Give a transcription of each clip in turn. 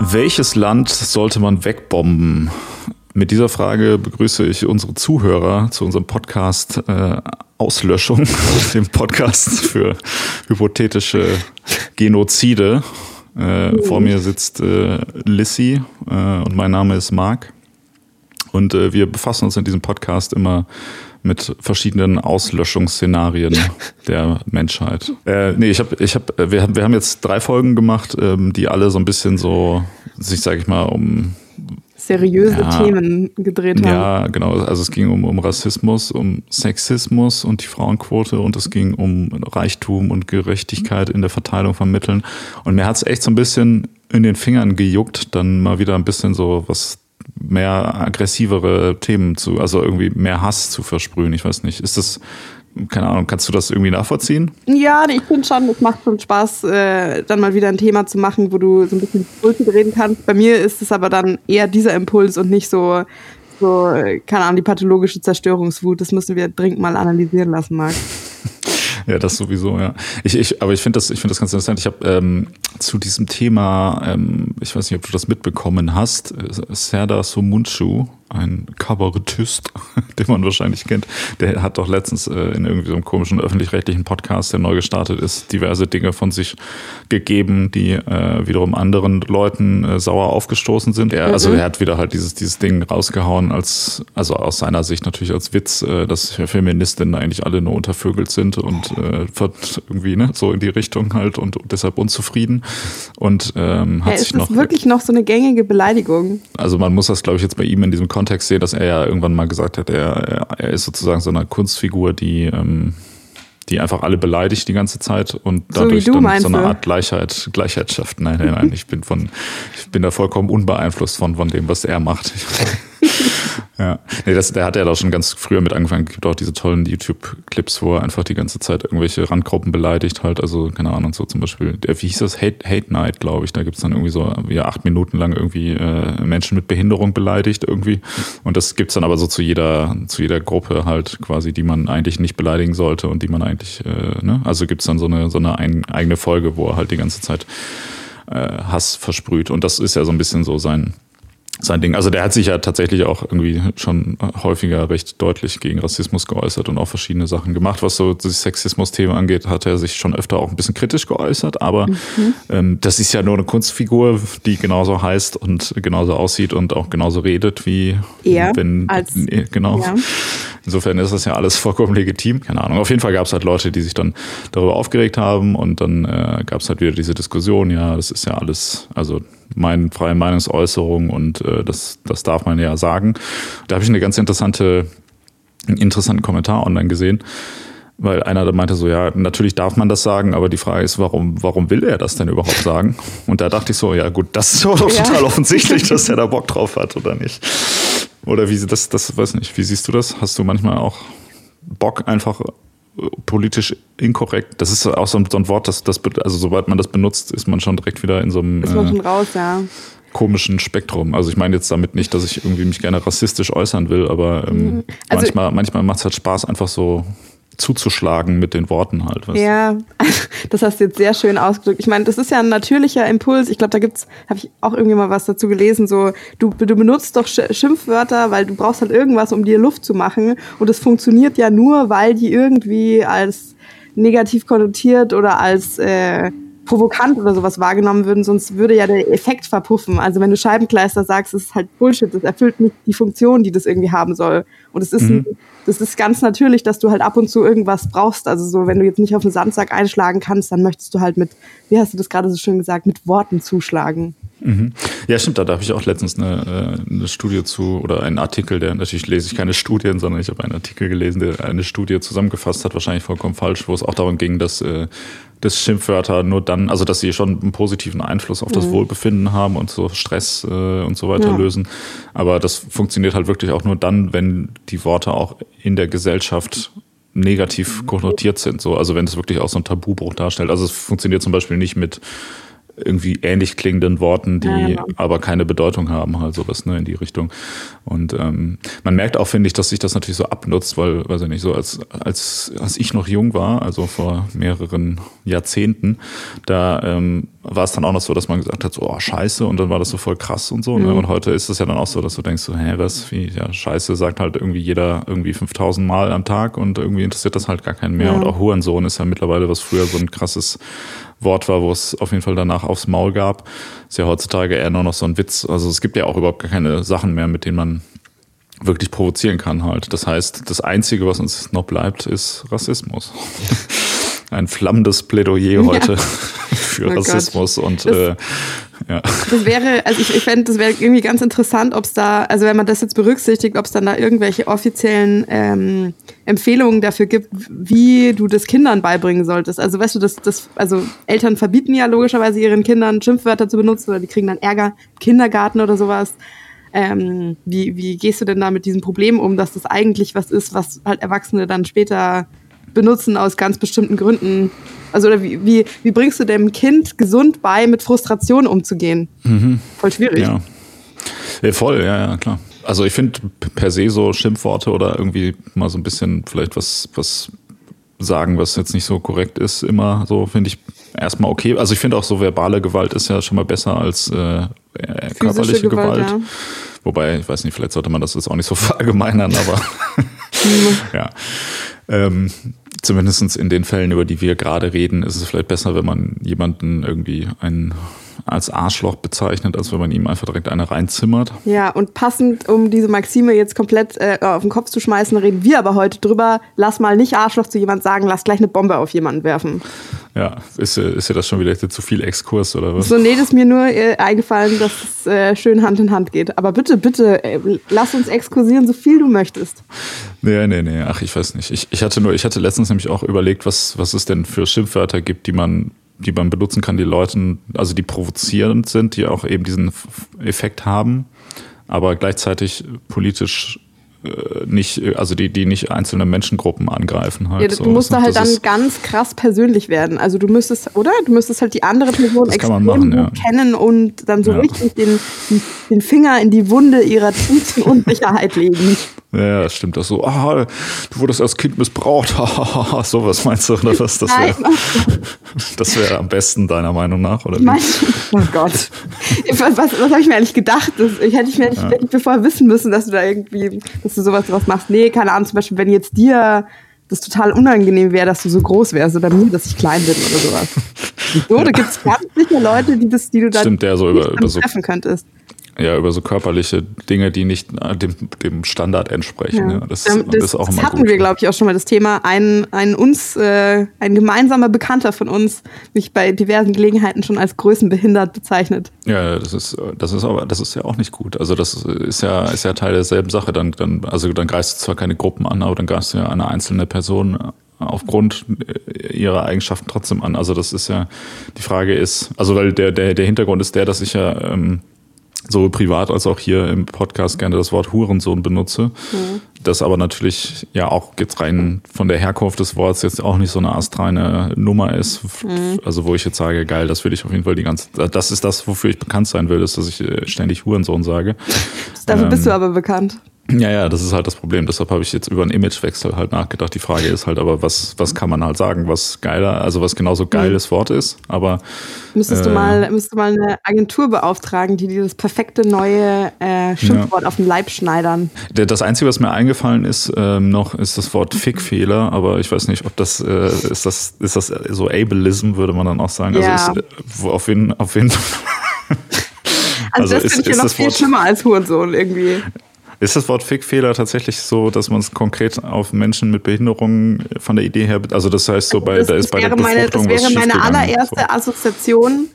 Welches Land sollte man wegbomben? Mit dieser Frage begrüße ich unsere Zuhörer zu unserem Podcast äh, Auslöschung, dem Podcast für hypothetische Genozide. Äh, vor mir sitzt äh, Lissy äh, und mein Name ist Marc. Und äh, wir befassen uns in diesem Podcast immer mit verschiedenen Auslöschungsszenarien der Menschheit. Äh, nee, ich habe, ich hab, wir, haben, wir haben jetzt drei Folgen gemacht, ähm, die alle so ein bisschen so, sich, sage ich mal, um seriöse ja, Themen gedreht haben. Ja, genau. Also es ging um, um Rassismus, um Sexismus und die Frauenquote und es ging um Reichtum und Gerechtigkeit in der Verteilung von Mitteln. Und mir hat es echt so ein bisschen in den Fingern gejuckt, dann mal wieder ein bisschen so was mehr aggressivere Themen zu, also irgendwie mehr Hass zu versprühen. Ich weiß nicht. Ist das, keine Ahnung, kannst du das irgendwie nachvollziehen? Ja, ich finde schon, es macht schon Spaß, äh, dann mal wieder ein Thema zu machen, wo du so ein bisschen Impulse reden kannst. Bei mir ist es aber dann eher dieser Impuls und nicht so, so, äh, keine Ahnung, die pathologische Zerstörungswut. Das müssen wir dringend mal analysieren lassen, Marc. Ja, das sowieso, ja. Ich, ich, aber ich finde das, ich finde das ganz interessant. Ich habe ähm, zu diesem Thema, ähm, ich weiß nicht, ob du das mitbekommen hast, äh, Serdar Somuncu, ein Kabarettist, den man wahrscheinlich kennt, der hat doch letztens äh, in irgendwie so einem komischen öffentlich-rechtlichen Podcast, der neu gestartet ist, diverse Dinge von sich gegeben, die äh, wiederum anderen Leuten äh, sauer aufgestoßen sind. Er, also mhm. er hat wieder halt dieses, dieses Ding rausgehauen als, also aus seiner Sicht natürlich als Witz, äh, dass Feministinnen eigentlich alle nur untervögelt sind und äh, irgendwie ne, so in die Richtung halt und, deshalb unzufrieden. Und ähm, hat ja, sich ist das wirklich noch so eine gängige Beleidigung? Also man muss das, glaube ich, jetzt bei ihm in diesem Kontext Kontext sehe, dass er ja irgendwann mal gesagt hat, er, er ist sozusagen so eine Kunstfigur, die, ähm, die einfach alle beleidigt die ganze Zeit und dadurch so dann so eine Art Gleichheit, Gleichheit schafft. Nein, nein, nein, ich bin von, ich bin da vollkommen unbeeinflusst von, von dem, was er macht. Ja, nee, das, der hat ja da schon ganz früher mit angefangen. Es gibt auch diese tollen YouTube-Clips, wo er einfach die ganze Zeit irgendwelche Randgruppen beleidigt halt. Also, keine Ahnung, so zum Beispiel, der, wie hieß das? Hate, Hate Night, glaube ich. Da gibt's dann irgendwie so ja, acht Minuten lang irgendwie äh, Menschen mit Behinderung beleidigt irgendwie. Und das gibt's dann aber so zu jeder, zu jeder Gruppe halt quasi, die man eigentlich nicht beleidigen sollte und die man eigentlich, äh, ne? Also gibt's dann so eine, so eine ein, eigene Folge, wo er halt die ganze Zeit äh, Hass versprüht. Und das ist ja so ein bisschen so sein sein Ding. Also der hat sich ja tatsächlich auch irgendwie schon häufiger recht deutlich gegen Rassismus geäußert und auch verschiedene Sachen gemacht. Was so das Sexismus-Thema angeht, hat er sich schon öfter auch ein bisschen kritisch geäußert. Aber mhm. ähm, das ist ja nur eine Kunstfigur, die genauso heißt und genauso aussieht und auch genauso redet wie er wenn als, genau. Ja. Insofern ist das ja alles vollkommen legitim. Keine Ahnung. Auf jeden Fall gab es halt Leute, die sich dann darüber aufgeregt haben und dann äh, gab es halt wieder diese Diskussion, ja, das ist ja alles, also meine freie Meinungsäußerung und äh, das, das darf man ja sagen. Da habe ich eine ganz interessante, einen interessanten Kommentar online gesehen. Weil einer da meinte so, ja, natürlich darf man das sagen, aber die Frage ist, warum, warum will er das denn überhaupt sagen? Und da dachte ich so, ja gut, das ist doch ja. total offensichtlich, dass er da Bock drauf hat, oder nicht? Oder wie das, das weiß nicht, wie siehst du das? Hast du manchmal auch Bock, einfach politisch inkorrekt. Das ist auch so ein, so ein Wort, das, das, also sobald man das benutzt, ist man schon direkt wieder in so einem schon raus, ja. komischen Spektrum. Also ich meine jetzt damit nicht, dass ich irgendwie mich gerne rassistisch äußern will, aber ähm, mhm. also manchmal, manchmal macht es halt Spaß, einfach so zuzuschlagen mit den Worten halt. Was. Ja, das hast du jetzt sehr schön ausgedrückt. Ich meine, das ist ja ein natürlicher Impuls. Ich glaube, da gibt's, habe ich auch irgendwie mal was dazu gelesen, so, du, du benutzt doch Schimpfwörter, weil du brauchst halt irgendwas, um dir Luft zu machen. Und es funktioniert ja nur, weil die irgendwie als negativ konnotiert oder als äh, provokant oder sowas wahrgenommen würden, sonst würde ja der Effekt verpuffen. Also wenn du Scheibenkleister sagst, ist halt Bullshit, das erfüllt nicht die Funktion, die das irgendwie haben soll. Und es ist, mhm. das ist ganz natürlich, dass du halt ab und zu irgendwas brauchst. Also so, wenn du jetzt nicht auf den Sandsack einschlagen kannst, dann möchtest du halt mit, wie hast du das gerade so schön gesagt, mit Worten zuschlagen. Mhm. Ja, stimmt, da habe ich auch letztens eine, äh, eine Studie zu oder einen Artikel, der natürlich lese ich keine Studien, sondern ich habe einen Artikel gelesen, der eine Studie zusammengefasst hat, wahrscheinlich vollkommen falsch, wo es auch darum ging, dass äh, dass Schimpfwörter nur dann, also dass sie schon einen positiven Einfluss auf das mhm. Wohlbefinden haben und so Stress äh, und so weiter ja. lösen. Aber das funktioniert halt wirklich auch nur dann, wenn die Worte auch in der Gesellschaft negativ konnotiert sind. So, also wenn es wirklich auch so ein Tabubruch darstellt. Also es funktioniert zum Beispiel nicht mit irgendwie ähnlich klingenden Worten, die ja, genau. aber keine Bedeutung haben, halt sowas ne, in die Richtung. Und ähm, man merkt auch, finde ich, dass sich das natürlich so abnutzt, weil, weiß ich nicht, so als, als, als ich noch jung war, also vor mehreren Jahrzehnten, da ähm, war es dann auch noch so, dass man gesagt hat, so, oh, scheiße, und dann war das so voll krass und so. Ne? Mhm. Ne? Und heute ist es ja dann auch so, dass du denkst, so, hä, was, wie, ja, scheiße, sagt halt irgendwie jeder irgendwie 5000 Mal am Tag und irgendwie interessiert das halt gar keinen mehr. Ja. Und auch Hurensohn ist ja mittlerweile, was früher so ein krasses Wort war, wo es auf jeden Fall danach aufs Maul gab. Ist ja heutzutage eher nur noch so ein Witz. Also es gibt ja auch überhaupt keine Sachen mehr, mit denen man wirklich provozieren kann halt. Das heißt, das Einzige, was uns noch bleibt, ist Rassismus. Ein flammendes Plädoyer heute ja. für oh Rassismus Gott. und äh, ja. Das wäre, also ich, ich fände, das wäre irgendwie ganz interessant, ob es da, also wenn man das jetzt berücksichtigt, ob es dann da irgendwelche offiziellen ähm, Empfehlungen dafür gibt, wie du das Kindern beibringen solltest. Also weißt du, das, das, also Eltern verbieten ja logischerweise ihren Kindern Schimpfwörter zu benutzen oder die kriegen dann Ärger im Kindergarten oder sowas. Ähm, wie, wie gehst du denn da mit diesem Problem um, dass das eigentlich was ist, was halt Erwachsene dann später benutzen aus ganz bestimmten Gründen also oder wie, wie, wie bringst du dem Kind gesund bei, mit Frustration umzugehen? Mhm. Voll schwierig. Ja. ja. voll, ja, ja, klar. Also ich finde per se so Schimpfworte oder irgendwie mal so ein bisschen vielleicht was, was sagen, was jetzt nicht so korrekt ist, immer so, finde ich erstmal okay. Also ich finde auch so verbale Gewalt ist ja schon mal besser als äh, äh körperliche Gewalt. Gewalt. Ja. Wobei, ich weiß nicht, vielleicht sollte man das jetzt auch nicht so verallgemeinern, aber ja. Ähm, zumindest in den Fällen, über die wir gerade reden, ist es vielleicht besser, wenn man jemanden irgendwie einen als Arschloch bezeichnet, als wenn man ihm einfach direkt eine reinzimmert. Ja, und passend, um diese Maxime jetzt komplett äh, auf den Kopf zu schmeißen, reden wir aber heute drüber, lass mal nicht Arschloch zu jemand sagen, lass gleich eine Bombe auf jemanden werfen. Ja, ist, ist ja das schon wieder zu viel Exkurs oder was? So, nee, das ist mir nur äh, eingefallen, dass es äh, schön Hand in Hand geht. Aber bitte, bitte, äh, lass uns exkursieren, so viel du möchtest. Nee, nee, nee, ach, ich weiß nicht. Ich, ich hatte nur, ich hatte letztens nämlich auch überlegt, was, was es denn für Schimpfwörter gibt, die man die man benutzen kann, die Leuten, also die provozierend sind, die auch eben diesen Effekt haben, aber gleichzeitig politisch äh, nicht, also die, die nicht einzelne Menschengruppen angreifen halt. Ja, du so. musst da halt dann ganz krass persönlich werden. Also du müsstest, oder? Du müsstest halt die andere Person extrem machen, ja. kennen und dann so ja. richtig den, den Finger in die Wunde ihrer tiefsten Unsicherheit legen. Ja, das stimmt das so. Ah, du wurdest als Kind missbraucht. so was meinst du, oder was? Das wäre das wär am besten, deiner Meinung nach, oder? Mein, oh Gott. was was, was habe ich mir eigentlich gedacht? Das, ich hätte ich mir ja. nicht bevor wissen müssen, dass du da irgendwie, dass du sowas was machst. Nee, keine Ahnung, zum Beispiel, wenn jetzt dir das total unangenehm wäre, dass du so groß wärst oder mir, dass ich klein bin oder sowas. So, ja. da gibt es ganz sicher Leute, die, das, die du da Stimmt, der so über, über so treffen könntest ja, über so körperliche Dinge, die nicht dem, dem Standard entsprechen. Ja. ja das, das, das, ist auch das hatten gut. wir, glaube ich, auch schon mal das Thema. Ein, ein uns, äh, ein gemeinsamer Bekannter von uns, mich bei diversen Gelegenheiten schon als größenbehindert bezeichnet. Ja, das ist, das ist aber, das ist ja auch nicht gut. Also das ist ja, ist ja Teil derselben Sache. Dann, dann, also dann greifst du zwar keine Gruppen an, aber dann greifst du ja eine einzelne Person aufgrund ihrer Eigenschaften trotzdem an. Also das ist ja, die Frage ist, also weil der, der, der Hintergrund ist der, dass ich ja ähm, sowohl privat als auch hier im Podcast gerne das Wort Hurensohn benutze. Mhm. Das aber natürlich ja auch jetzt rein von der Herkunft des Wortes jetzt auch nicht so eine astreine Nummer ist. Mhm. Also wo ich jetzt sage, geil, das will ich auf jeden Fall die ganze Das ist das, wofür ich bekannt sein will, ist, dass ich äh, ständig Hurensohn sage. Dafür ähm, bist du ähm, aber bekannt. Ja, ja, das ist halt das Problem. Deshalb habe ich jetzt über einen Imagewechsel halt nachgedacht. Die Frage ist halt aber, was, was kann man halt sagen, was geiler, also was genauso geiles Wort ist. Aber müsstest äh, du mal, müsstest du mal eine Agentur beauftragen, die dir das perfekte neue äh, Schimpfwort ja. auf den Leib schneidern. Das Einzige, was mir eingefallen ist ähm, noch, ist das Wort Fickfehler. Aber ich weiß nicht, ob das äh, ist das ist das so Ableism würde man dann auch sagen. Also ja. ist, auf jeden, auf jeden Also, also das finde ich ja noch viel schlimmer als Hurensohn irgendwie. Ist das Wort Fickfehler tatsächlich so, dass man es konkret auf Menschen mit Behinderungen von der Idee her, also das heißt so bei, das, da ist bei der Befruchtung meine, Das wäre meine allererste so. Assoziation.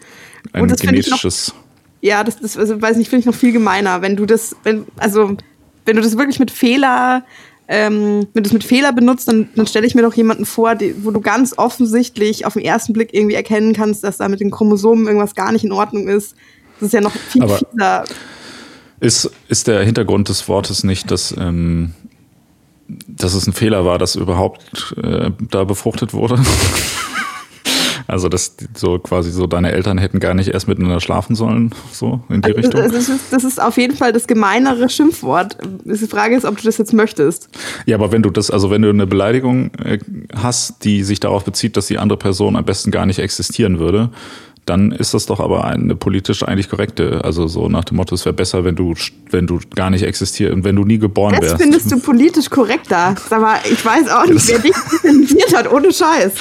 Ein und das genetisches. Noch, ja, das, das also, weiß nicht, finde ich noch viel gemeiner, wenn du das, wenn, also wenn du das wirklich mit Fehler ähm, wenn du es mit Fehler benutzt, dann, dann stelle ich mir doch jemanden vor, die, wo du ganz offensichtlich auf den ersten Blick irgendwie erkennen kannst, dass da mit den Chromosomen irgendwas gar nicht in Ordnung ist. Das ist ja noch viel Aber fieser. Ist, ist der Hintergrund des Wortes nicht, dass, ähm, dass es ein Fehler war, dass überhaupt äh, da befruchtet wurde? Also das so quasi so, deine Eltern hätten gar nicht erst miteinander schlafen sollen, so in die also, Richtung. Das ist, das ist auf jeden Fall das gemeinere Schimpfwort. Die Frage ist, ob du das jetzt möchtest. Ja, aber wenn du das, also wenn du eine Beleidigung äh, hast, die sich darauf bezieht, dass die andere Person am besten gar nicht existieren würde, dann ist das doch aber eine politisch eigentlich korrekte. Also so nach dem Motto, es wäre besser, wenn du, wenn du gar nicht existierst und wenn du nie geboren das wärst. Das findest du politisch korrekter. Sag mal, ich weiß auch nicht, wer dich definiert hat, ohne Scheiß.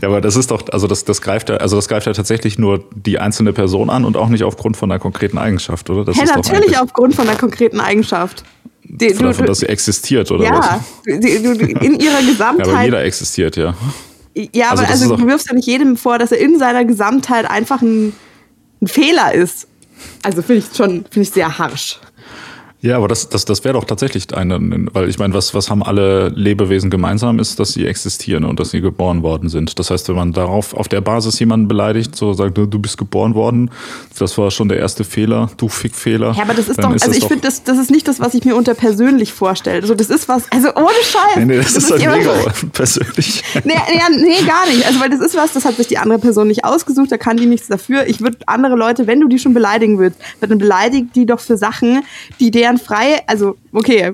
Ja, aber das ist doch, also das, das greift ja, also das greift ja tatsächlich nur die einzelne Person an und auch nicht aufgrund von einer konkreten Eigenschaft, oder? Das ja, natürlich aufgrund von einer konkreten Eigenschaft. Die, du, davon, dass sie existiert, oder ja, was? Ja, in ihrer Gesamtheit. Ja, aber jeder existiert, ja. Ja, aber also, also du wirfst ja nicht jedem vor, dass er in seiner Gesamtheit einfach ein, ein Fehler ist. Also finde ich schon, finde ich sehr harsch. Ja, aber das, das, das wäre doch tatsächlich eine, weil ich meine, was, was haben alle Lebewesen gemeinsam ist, dass sie existieren und dass sie geboren worden sind. Das heißt, wenn man darauf auf der Basis jemanden beleidigt, so sagt, du bist geboren worden, das war schon der erste Fehler, du Fickfehler. Ja, aber das ist doch, ist also ich finde, das, das ist nicht das, was ich mir unter persönlich vorstelle. Also das ist was, also ohne Scheiß. Nee, nee das, das ist halt mega persönlich. Nee, nee, nee, gar nicht. Also weil das ist was, das hat sich die andere Person nicht ausgesucht, da kann die nichts dafür. Ich würde andere Leute, wenn du die schon beleidigen würdest, dann beleidigt die doch für Sachen, die der deren freie, also okay,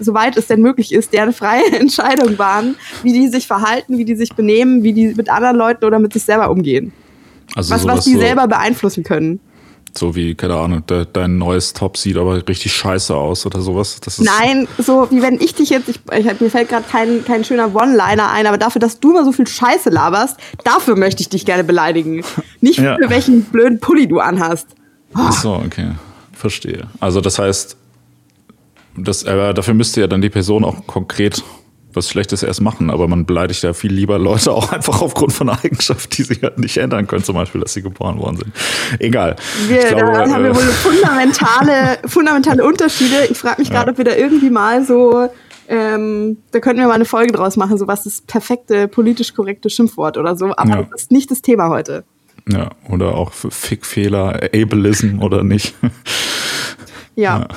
soweit es denn möglich ist, deren freie Entscheidung waren, wie die sich verhalten, wie die sich benehmen, wie die mit anderen Leuten oder mit sich selber umgehen. Also was, was die so selber beeinflussen können. So wie, keine Ahnung, de, dein neues Top sieht aber richtig scheiße aus oder sowas. Nein, so wie wenn ich dich jetzt, ich, ich mir fällt gerade kein, kein schöner One-Liner ein, aber dafür, dass du immer so viel Scheiße laberst, dafür möchte ich dich gerne beleidigen. Nicht ja. für welchen blöden Pulli du anhast. Oh. Ach so, okay. Verstehe. Also das heißt, das, aber dafür müsste ja dann die Person auch konkret was Schlechtes erst machen, aber man beleidigt ja viel lieber Leute auch einfach aufgrund von einer Eigenschaft, die sie halt nicht ändern können, zum Beispiel, dass sie geboren worden sind. Egal. Wir, ich glaube, da haben wir äh, wohl fundamentale, fundamentale Unterschiede. Ich frage mich gerade, ja. ob wir da irgendwie mal so, ähm, da könnten wir mal eine Folge draus machen, so was das perfekte politisch korrekte Schimpfwort oder so, aber ja. das ist nicht das Thema heute. Ja, oder auch Fickfehler, Ableism oder nicht. ja. ja.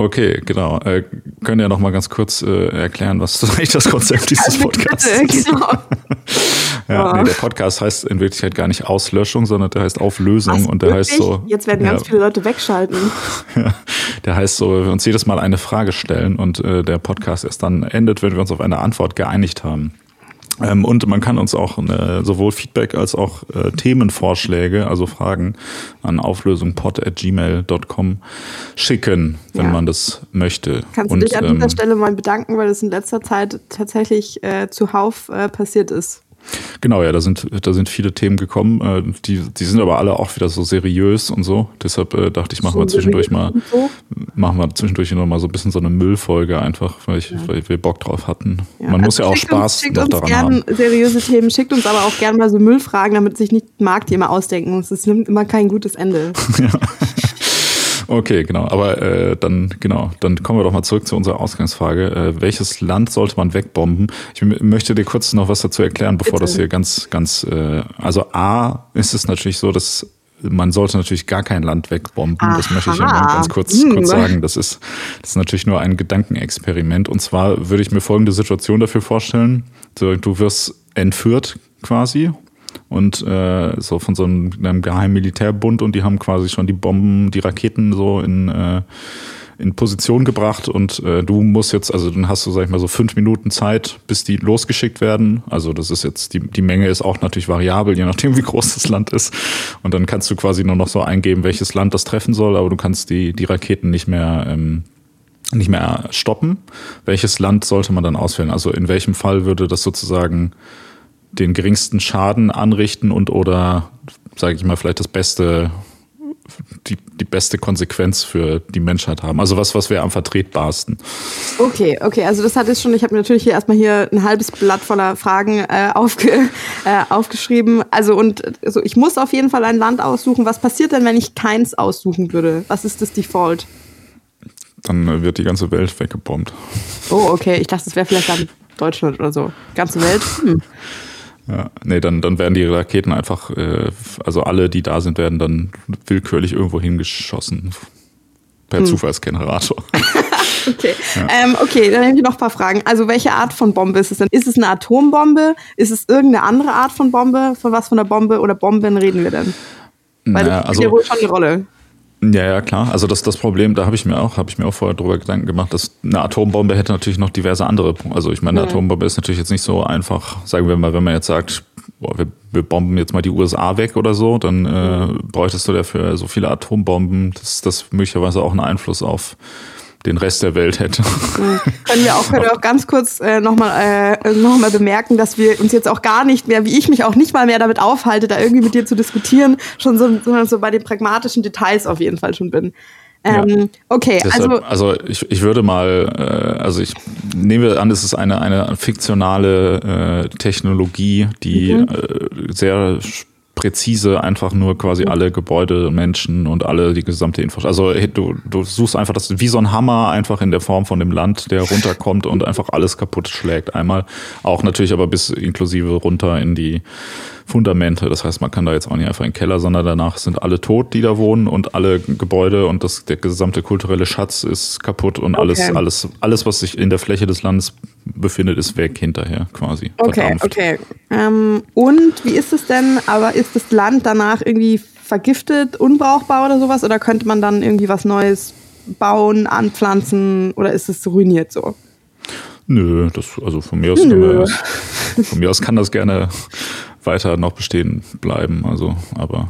Okay, genau. Äh, können ja noch mal ganz kurz äh, erklären, was eigentlich das Konzept dieses also Podcasts ist. Genau. ja, nee, der Podcast heißt in Wirklichkeit gar nicht Auslöschung, sondern der heißt Auflösung was, und der wirklich? heißt so. Jetzt werden ganz viele Leute wegschalten. ja, der heißt so, wir uns jedes Mal eine Frage stellen und äh, der Podcast erst dann endet, wenn wir uns auf eine Antwort geeinigt haben. Ähm, und man kann uns auch äh, sowohl Feedback als auch äh, Themenvorschläge, also Fragen an auflösungpod.gmail.com schicken, wenn ja. man das möchte. Kannst und, du dich an dieser ähm, Stelle mal bedanken, weil es in letzter Zeit tatsächlich äh, zuhauf äh, passiert ist. Genau, ja, da sind, da sind viele Themen gekommen. Äh, die, die sind aber alle auch wieder so seriös und so. Deshalb äh, dachte ich, machen wir zwischendurch mal, so? machen wir zwischendurch noch mal so ein bisschen so eine Müllfolge einfach, weil, ich, ja. weil wir Bock drauf hatten. Ja, Man also muss ja auch Spaß uns, noch daran haben. seriöse Themen, schickt uns aber auch gerne mal so Müllfragen, damit sich nicht Markt immer ausdenken muss. Es nimmt immer kein gutes Ende. ja. Okay, genau. Aber äh, dann, genau, dann kommen wir doch mal zurück zu unserer Ausgangsfrage. Äh, welches Land sollte man wegbomben? Ich möchte dir kurz noch was dazu erklären, bevor Bitte. das hier ganz, ganz, äh, also A ist es natürlich so, dass man sollte natürlich gar kein Land wegbomben. Aha. Das möchte ich ja ganz kurz, hm. kurz sagen. Das ist, das ist natürlich nur ein Gedankenexperiment. Und zwar würde ich mir folgende Situation dafür vorstellen. Du wirst entführt quasi und äh, so von so einem, einem geheimen Militärbund und die haben quasi schon die Bomben, die Raketen so in, äh, in Position gebracht und äh, du musst jetzt, also dann hast du, sag ich mal, so fünf Minuten Zeit, bis die losgeschickt werden. Also das ist jetzt, die, die Menge ist auch natürlich variabel, je nachdem, wie groß das Land ist. Und dann kannst du quasi nur noch so eingeben, welches Land das treffen soll, aber du kannst die, die Raketen nicht mehr ähm, nicht mehr stoppen. Welches Land sollte man dann auswählen? Also in welchem Fall würde das sozusagen den geringsten Schaden anrichten und oder, sage ich mal, vielleicht das beste, die, die beste Konsequenz für die Menschheit haben. Also was, was wäre am vertretbarsten? Okay, okay, also das hat jetzt schon, ich habe natürlich hier erstmal hier ein halbes Blatt voller Fragen äh, aufge, äh, aufgeschrieben. Also und also ich muss auf jeden Fall ein Land aussuchen. Was passiert denn, wenn ich keins aussuchen würde? Was ist das Default? Dann wird die ganze Welt weggebombt. Oh, okay. Ich dachte, das wäre vielleicht dann Deutschland oder so. Ganze Welt? Hm. Ja, nee, dann, dann werden die Raketen einfach, äh, also alle, die da sind, werden dann willkürlich irgendwo hingeschossen. Per hm. Zufallsgenerator. Okay. Ja. Ähm, okay, dann habe ich noch ein paar Fragen. Also, welche Art von Bombe ist es denn? Ist es eine Atombombe? Ist es irgendeine andere Art von Bombe? Von was von der Bombe oder Bomben reden wir denn? Weil naja, das spielt also, ja wohl schon eine Rolle. Ja, ja, klar. Also das, das Problem, da habe ich mir auch, habe ich mir auch vorher drüber Gedanken gemacht, dass eine Atombombe hätte natürlich noch diverse andere. Also ich meine, eine mhm. Atombombe ist natürlich jetzt nicht so einfach, sagen wir mal, wenn man jetzt sagt, boah, wir, wir bomben jetzt mal die USA weg oder so, dann äh, bräuchtest du dafür so viele Atombomben, dass das möglicherweise auch einen Einfluss auf den Rest der Welt hätte. Mhm. Können wir auch, können wir auch ganz kurz äh, nochmal äh, noch bemerken, dass wir uns jetzt auch gar nicht mehr, wie ich mich auch nicht mal mehr damit aufhalte, da irgendwie mit dir zu diskutieren, schon so, sondern so bei den pragmatischen Details auf jeden Fall schon bin. Ähm, ja. Okay, Deshalb, also, also ich, ich würde mal, äh, also ich nehme an, es ist eine, eine fiktionale äh, Technologie, die mhm. äh, sehr präzise einfach nur quasi alle Gebäude, Menschen und alle die gesamte Infrastruktur. Also du, du suchst einfach das wie so ein Hammer einfach in der Form von dem Land, der runterkommt und einfach alles kaputt schlägt. Einmal auch natürlich aber bis inklusive runter in die Fundamente. Das heißt, man kann da jetzt auch nicht einfach in den Keller, sondern danach sind alle tot, die da wohnen und alle Gebäude und das, der gesamte kulturelle Schatz ist kaputt und okay. alles, alles, alles, was sich in der Fläche des Landes befindet, ist weg hinterher quasi. Okay, verdampft. okay. Ähm, und wie ist es denn, aber ist das Land danach irgendwie vergiftet, unbrauchbar oder sowas? Oder könnte man dann irgendwie was Neues bauen, anpflanzen oder ist es ruiniert so? Nö, das, also von mir aus, Nö. von mir aus kann das gerne weiter noch bestehen bleiben. Also, aber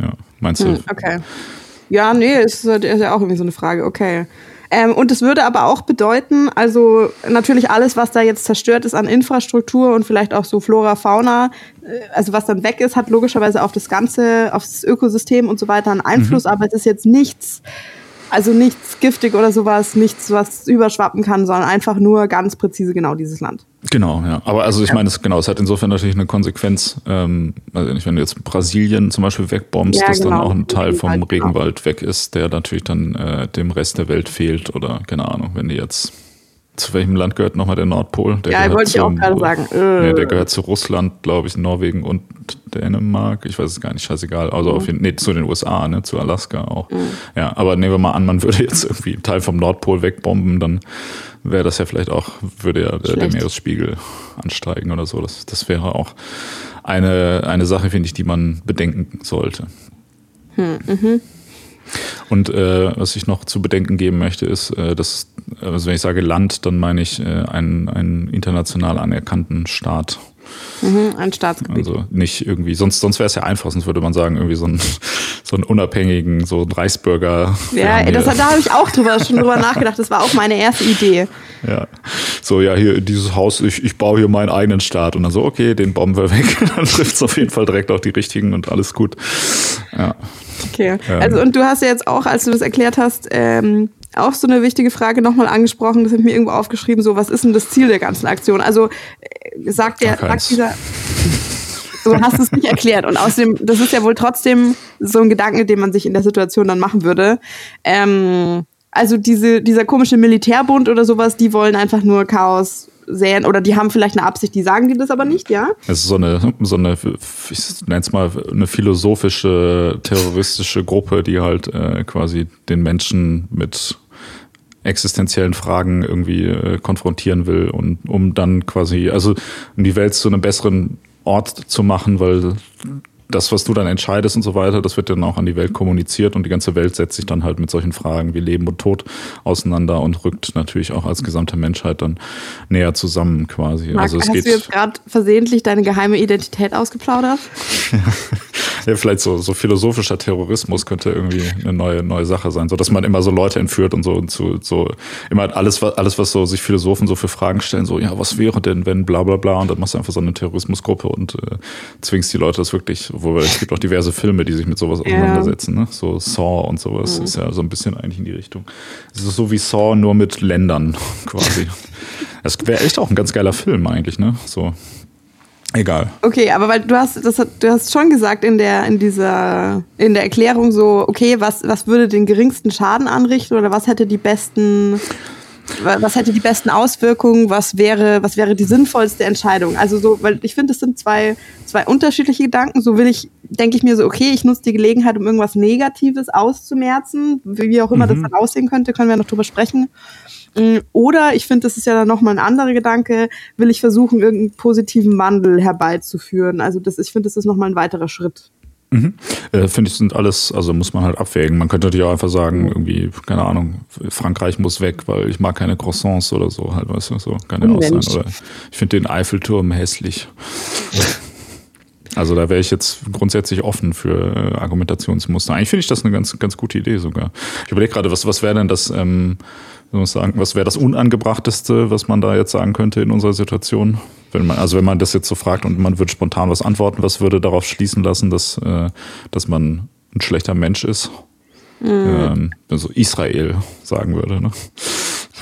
ja, meinst du? Hm, okay. Ja, nee, ist, ist ja auch irgendwie so eine Frage. Okay. Ähm, und es würde aber auch bedeuten, also natürlich alles, was da jetzt zerstört ist an Infrastruktur und vielleicht auch so Flora, Fauna, äh, also was dann weg ist, hat logischerweise auf das ganze, auf das Ökosystem und so weiter einen Einfluss, mhm. aber es ist jetzt nichts, also nichts giftig oder sowas, nichts, was überschwappen kann, sondern einfach nur ganz präzise genau dieses Land. Genau, ja. Aber also ich meine, es, genau, es hat insofern natürlich eine Konsequenz. Ähm, also wenn du jetzt Brasilien zum Beispiel wegbombst, ja, dass genau. dann auch ein Teil vom Regenwald, genau. Regenwald weg ist, der natürlich dann äh, dem Rest der Welt fehlt oder keine Ahnung, wenn die jetzt zu welchem Land gehört nochmal der Nordpol? Der ja, wollte ich auch gerade sagen. Nee, der gehört zu Russland, glaube ich, Norwegen und Dänemark. Ich weiß es gar nicht, scheißegal. Also mhm. auf jeden, nee, zu den USA, ne, zu Alaska auch. Mhm. Ja, aber nehmen wir mal an, man würde jetzt irgendwie einen Teil vom Nordpol wegbomben, dann wäre das ja vielleicht auch, würde ja der, der, Meeresspiegel ansteigen oder so. Das, das wäre auch eine, eine Sache, finde ich, die man bedenken sollte. Hm, mhm. Und äh, was ich noch zu bedenken geben möchte, ist, äh, dass, also wenn ich sage Land, dann meine ich äh, einen, einen international anerkannten Staat. Mhm, ein Staatsgebiet. Also nicht irgendwie, sonst, sonst wäre es ja einfach, sonst würde man sagen, irgendwie so, ein, so einen unabhängigen, so ein Reichsbürger. Ja, das, da habe ich auch drüber, schon drüber nachgedacht. Das war auch meine erste Idee. Ja. So, ja, hier dieses Haus, ich, ich baue hier meinen eigenen Staat. Und dann so, okay, den bomben wir weg. dann trifft es auf jeden Fall direkt auch die richtigen und alles gut. Ja. Okay. Ähm. Also, und du hast ja jetzt auch, als du das erklärt hast, ähm, auch so eine wichtige Frage nochmal angesprochen, das habe ich mir irgendwo aufgeschrieben, so, was ist denn das Ziel der ganzen Aktion? Also, äh, sagt der, sagt dieser, du hast es nicht erklärt. Und außerdem, das ist ja wohl trotzdem so ein Gedanke, den man sich in der Situation dann machen würde. Ähm, also diese, dieser komische Militärbund oder sowas, die wollen einfach nur Chaos säen oder die haben vielleicht eine Absicht, die sagen dir das aber nicht, ja? Es ist so eine, so eine ich nenne es mal, eine philosophische, terroristische Gruppe, die halt äh, quasi den Menschen mit existenziellen Fragen irgendwie äh, konfrontieren will und um dann quasi, also um die Welt zu einem besseren Ort zu machen, weil das, was du dann entscheidest und so weiter, das wird dann auch an die Welt kommuniziert und die ganze Welt setzt sich dann halt mit solchen Fragen wie Leben und Tod auseinander und rückt natürlich auch als gesamte Menschheit dann näher zusammen quasi. Marc, also es hast geht, du jetzt gerade versehentlich deine geheime Identität ausgeplaudert? ja, vielleicht so, so philosophischer Terrorismus könnte irgendwie eine neue, neue Sache sein, so dass man immer so Leute entführt und so und so, so immer alles, was, alles, was so sich Philosophen so für Fragen stellen, so, ja, was wäre denn, wenn bla bla bla und dann machst du einfach so eine Terrorismusgruppe und äh, zwingst die Leute das wirklich, wo es gibt auch diverse Filme, die sich mit sowas auseinandersetzen, ne? So Saw und sowas mhm. ist ja so ein bisschen eigentlich in die Richtung. Es ist so wie Saw, nur mit Ländern quasi. Es wäre echt auch ein ganz geiler Film eigentlich, ne? So. Egal. Okay, aber weil du hast das du hast schon gesagt in der in dieser in der Erklärung so, okay, was was würde den geringsten Schaden anrichten oder was hätte die besten was hätte die besten Auswirkungen, was wäre was wäre die sinnvollste Entscheidung? Also so, weil ich finde, es sind zwei zwei unterschiedliche Gedanken. So will ich denke ich mir so, okay, ich nutze die Gelegenheit, um irgendwas Negatives auszumerzen, wie auch immer mhm. das dann aussehen könnte, können wir noch drüber sprechen. Mm, oder ich finde, das ist ja dann nochmal ein anderer Gedanke, will ich versuchen, irgendeinen positiven Wandel herbeizuführen. Also das, ich finde, das ist nochmal ein weiterer Schritt. Mhm. Äh, Finde ich, sind alles, also muss man halt abwägen. Man könnte natürlich auch einfach sagen, irgendwie, keine Ahnung, Frankreich muss weg, weil ich mag keine Croissants oder so, halt, weißt du, so kann ja auch sein. Oder ich finde den Eiffelturm hässlich. Also da wäre ich jetzt grundsätzlich offen für äh, Argumentationsmuster. Eigentlich finde ich das eine ganz, ganz gute Idee sogar. Ich überlege gerade, was, was wäre denn das, ähm, sagen, was wäre das Unangebrachteste, was man da jetzt sagen könnte in unserer Situation? Wenn man, also wenn man das jetzt so fragt und man würde spontan was antworten, was würde darauf schließen lassen, dass, äh, dass man ein schlechter Mensch ist? Mhm. Ähm, also Israel sagen würde. Ne?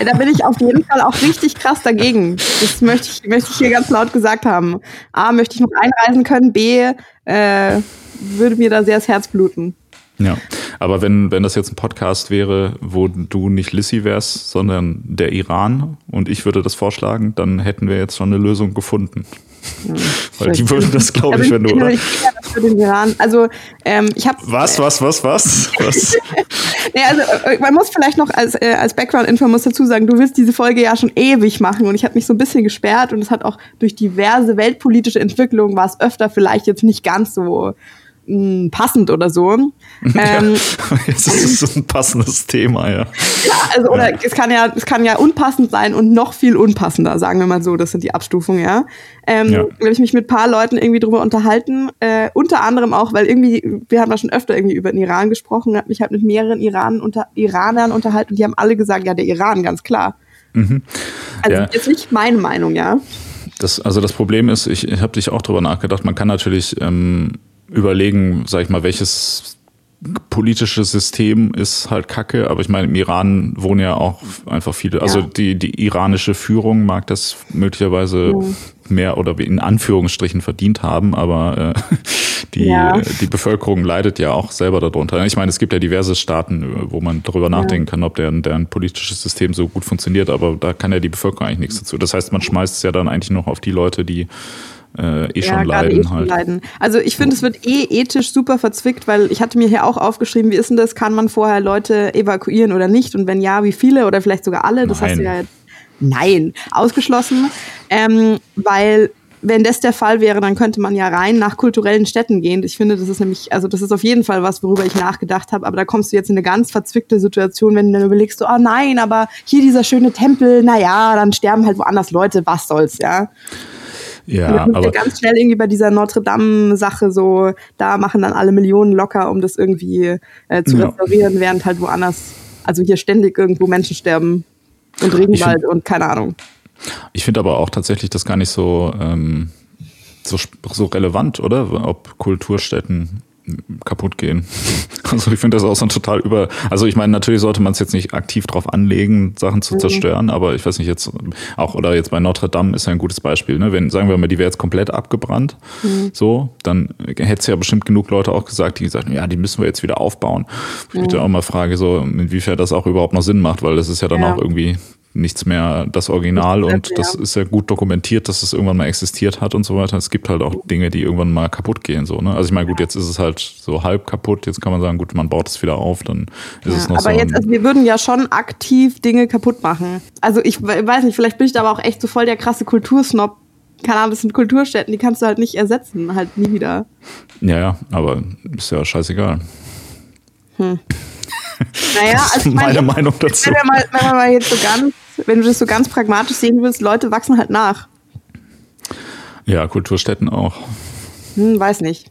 Da bin ich auf jeden Fall auch richtig krass dagegen. Das möchte ich, möchte ich hier ganz laut gesagt haben. A, möchte ich noch einreisen können. B, äh, würde mir da sehr das Herz bluten. Ja, aber wenn, wenn das jetzt ein Podcast wäre, wo du nicht Lissy wärst, sondern der Iran und ich würde das vorschlagen, dann hätten wir jetzt schon eine Lösung gefunden. Hm, Weil die würden das, glaube ich, wenn du. Oder? Für den Iran. Also, ähm, ich habe. Was, was, was, was? was? nee, also, äh, man muss vielleicht noch als, äh, als Background-Info muss dazu sagen, du willst diese Folge ja schon ewig machen und ich habe mich so ein bisschen gesperrt und es hat auch durch diverse weltpolitische Entwicklungen war es öfter vielleicht jetzt nicht ganz so mh, passend oder so. Ja, ähm, jetzt ist es ein passendes Thema, ja. Ja, also oder ja. es kann ja, es kann ja unpassend sein und noch viel unpassender, sagen wir mal so. Das sind die Abstufungen, ja. Ähm, ja. habe ich mich mit ein paar Leuten irgendwie drüber unterhalten, äh, unter anderem auch, weil irgendwie, wir haben da schon öfter irgendwie über den Iran gesprochen, habe mich halt mit mehreren Iran unter, Iranern unterhalten und die haben alle gesagt, ja, der Iran, ganz klar. Mhm. Also ja. jetzt nicht meine Meinung, ja. Das, also das Problem ist, ich, ich habe dich auch drüber nachgedacht, man kann natürlich ähm, überlegen, sag ich mal, welches politische System ist halt kacke, aber ich meine, im Iran wohnen ja auch einfach viele, also ja. also die, die iranische Führung mag das möglicherweise ja. mehr oder in Anführungsstrichen verdient haben, aber äh, die, ja. die Bevölkerung leidet ja auch selber darunter. Ich meine, es gibt ja diverse Staaten, wo man darüber nachdenken kann, ob deren, deren politisches System so gut funktioniert, aber da kann ja die Bevölkerung eigentlich nichts dazu. Das heißt, man schmeißt es ja dann eigentlich noch auf die Leute, die äh, eh ja, schon leiden eh halt. Leiden. Also ich finde, es wird eh ethisch super verzwickt, weil ich hatte mir hier auch aufgeschrieben, wie ist denn das? Kann man vorher Leute evakuieren oder nicht? Und wenn ja, wie viele oder vielleicht sogar alle? Das Nein. hast du ja jetzt. Nein, ausgeschlossen. Ähm, weil wenn das der Fall wäre, dann könnte man ja rein nach kulturellen Städten gehen. Ich finde, das ist nämlich, also das ist auf jeden Fall was, worüber ich nachgedacht habe. Aber da kommst du jetzt in eine ganz verzwickte Situation, wenn du dann überlegst, so, oh nein, aber hier dieser schöne Tempel, na ja, dann sterben halt woanders Leute, was soll's, ja. Ja, aber ganz schnell irgendwie bei dieser Notre Dame Sache so, da machen dann alle Millionen locker, um das irgendwie äh, zu ja. restaurieren, während halt woanders, also hier ständig irgendwo Menschen sterben und Regenwald find, und keine Ahnung. Ich finde aber auch tatsächlich das gar nicht so ähm, so, so relevant, oder? Ob Kulturstätten kaputt gehen. Also ich finde das auch so ein total über. Also ich meine, natürlich sollte man es jetzt nicht aktiv drauf anlegen, Sachen zu mhm. zerstören, aber ich weiß nicht jetzt auch oder jetzt bei Notre Dame ist ja ein gutes Beispiel. Ne? Wenn sagen wir mal, die wäre jetzt komplett abgebrannt, mhm. so, dann hätte es ja bestimmt genug Leute auch gesagt, die gesagt, ja, die müssen wir jetzt wieder aufbauen. Ich mhm. auch mal frage, so inwiefern das auch überhaupt noch Sinn macht, weil das ist ja dann ja. auch irgendwie nichts mehr das Original und das ist ja gut dokumentiert, dass es irgendwann mal existiert hat und so weiter. Es gibt halt auch Dinge, die irgendwann mal kaputt gehen. So, ne? Also ich meine, gut, jetzt ist es halt so halb kaputt, jetzt kann man sagen, gut, man baut es wieder auf, dann ist ja, es noch aber so. Aber jetzt, also wir würden ja schon aktiv Dinge kaputt machen. Also ich weiß nicht, vielleicht bin ich da aber auch echt so voll der krasse Kultursnob. Keine Ahnung, das sind Kulturstätten, die kannst du halt nicht ersetzen, halt nie wieder. Ja, ja, aber ist ja scheißegal. Hm. Naja, also meine, meine Meinung dazu. Wenn wir, mal, wenn wir mal jetzt so ganz wenn du das so ganz pragmatisch sehen willst, Leute wachsen halt nach. Ja, Kulturstätten auch. Hm, weiß nicht.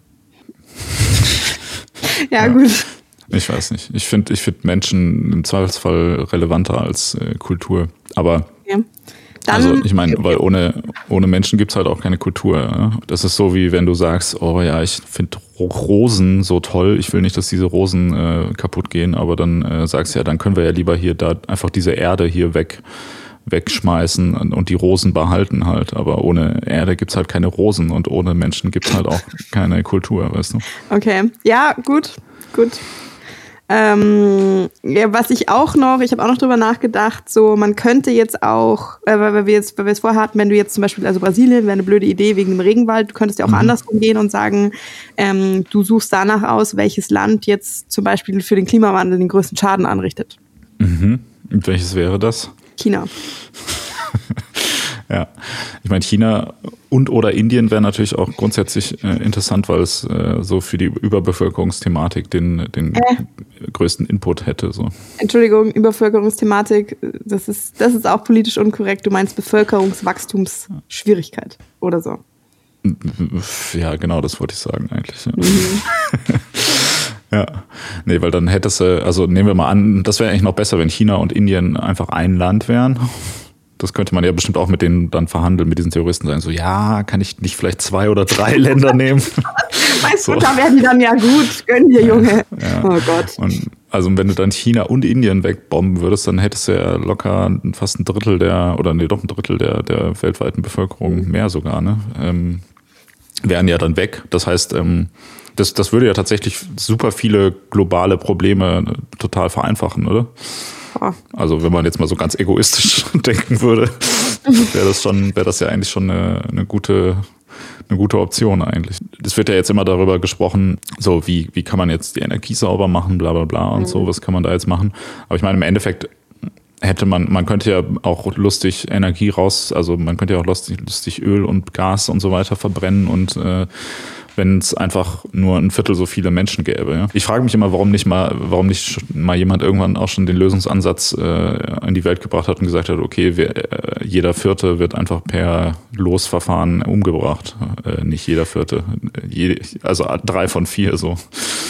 ja, ja, gut. Ich weiß nicht. Ich finde ich find Menschen im Zweifelsfall relevanter als äh, Kultur. Aber ja. Dann, also ich meine, weil ohne, ohne Menschen gibt's halt auch keine Kultur. Ja? Das ist so wie wenn du sagst, oh ja, ich finde Rosen so toll, ich will nicht, dass diese Rosen äh, kaputt gehen, aber dann äh, sagst du ja, dann können wir ja lieber hier da einfach diese Erde hier weg wegschmeißen und die Rosen behalten halt. Aber ohne Erde gibt's halt keine Rosen und ohne Menschen gibt's halt auch keine Kultur, weißt du? Okay, ja, gut, gut. Ähm, ja, was ich auch noch, ich habe auch noch drüber nachgedacht, so man könnte jetzt auch, äh, weil wir jetzt, weil wir es vorher hatten, wenn du jetzt zum Beispiel, also Brasilien wäre eine blöde Idee wegen dem Regenwald, du könntest ja auch mhm. andersrum gehen und sagen, ähm, du suchst danach aus, welches Land jetzt zum Beispiel für den Klimawandel den größten Schaden anrichtet. Mhm. Und welches wäre das? China. ja, ich meine, China und oder Indien wäre natürlich auch grundsätzlich äh, interessant, weil es äh, so für die Überbevölkerungsthematik den, den äh. größten Input hätte. So. Entschuldigung, Überbevölkerungsthematik, das ist, das ist auch politisch unkorrekt. Du meinst Bevölkerungswachstumsschwierigkeit oder so. Ja, genau, das wollte ich sagen eigentlich. Ja. Mhm. ja. Nee, weil dann hättest du, also nehmen wir mal an, das wäre eigentlich noch besser, wenn China und Indien einfach ein Land wären. Das könnte man ja bestimmt auch mit denen dann verhandeln, mit diesen Terroristen sein. So, ja, kann ich nicht vielleicht zwei oder drei Länder nehmen? weißt so. du, da werden die dann ja gut. Gönn dir, Junge. Ja. Oh Gott. Und also wenn du dann China und Indien wegbomben würdest, dann hättest du ja locker fast ein Drittel der, oder nee, doch ein Drittel der, der weltweiten Bevölkerung mehr sogar, ne? Ähm, wären ja dann weg. Das heißt, ähm, das, das würde ja tatsächlich super viele globale Probleme total vereinfachen, oder? Also wenn man jetzt mal so ganz egoistisch denken würde, wäre das schon, wäre das ja eigentlich schon eine, eine gute eine gute Option eigentlich. Es wird ja jetzt immer darüber gesprochen, so wie, wie kann man jetzt die Energie sauber machen, bla bla bla und mhm. so, was kann man da jetzt machen. Aber ich meine, im Endeffekt hätte man, man könnte ja auch lustig Energie raus, also man könnte ja auch lustig, lustig Öl und Gas und so weiter verbrennen und äh, wenn es einfach nur ein Viertel so viele Menschen gäbe. Ja? Ich frage mich immer, warum nicht mal, warum nicht mal jemand irgendwann auch schon den Lösungsansatz äh, in die Welt gebracht hat und gesagt hat, okay, wir, äh, jeder Vierte wird einfach per Losverfahren umgebracht. Äh, nicht jeder Vierte, je, also drei von vier so.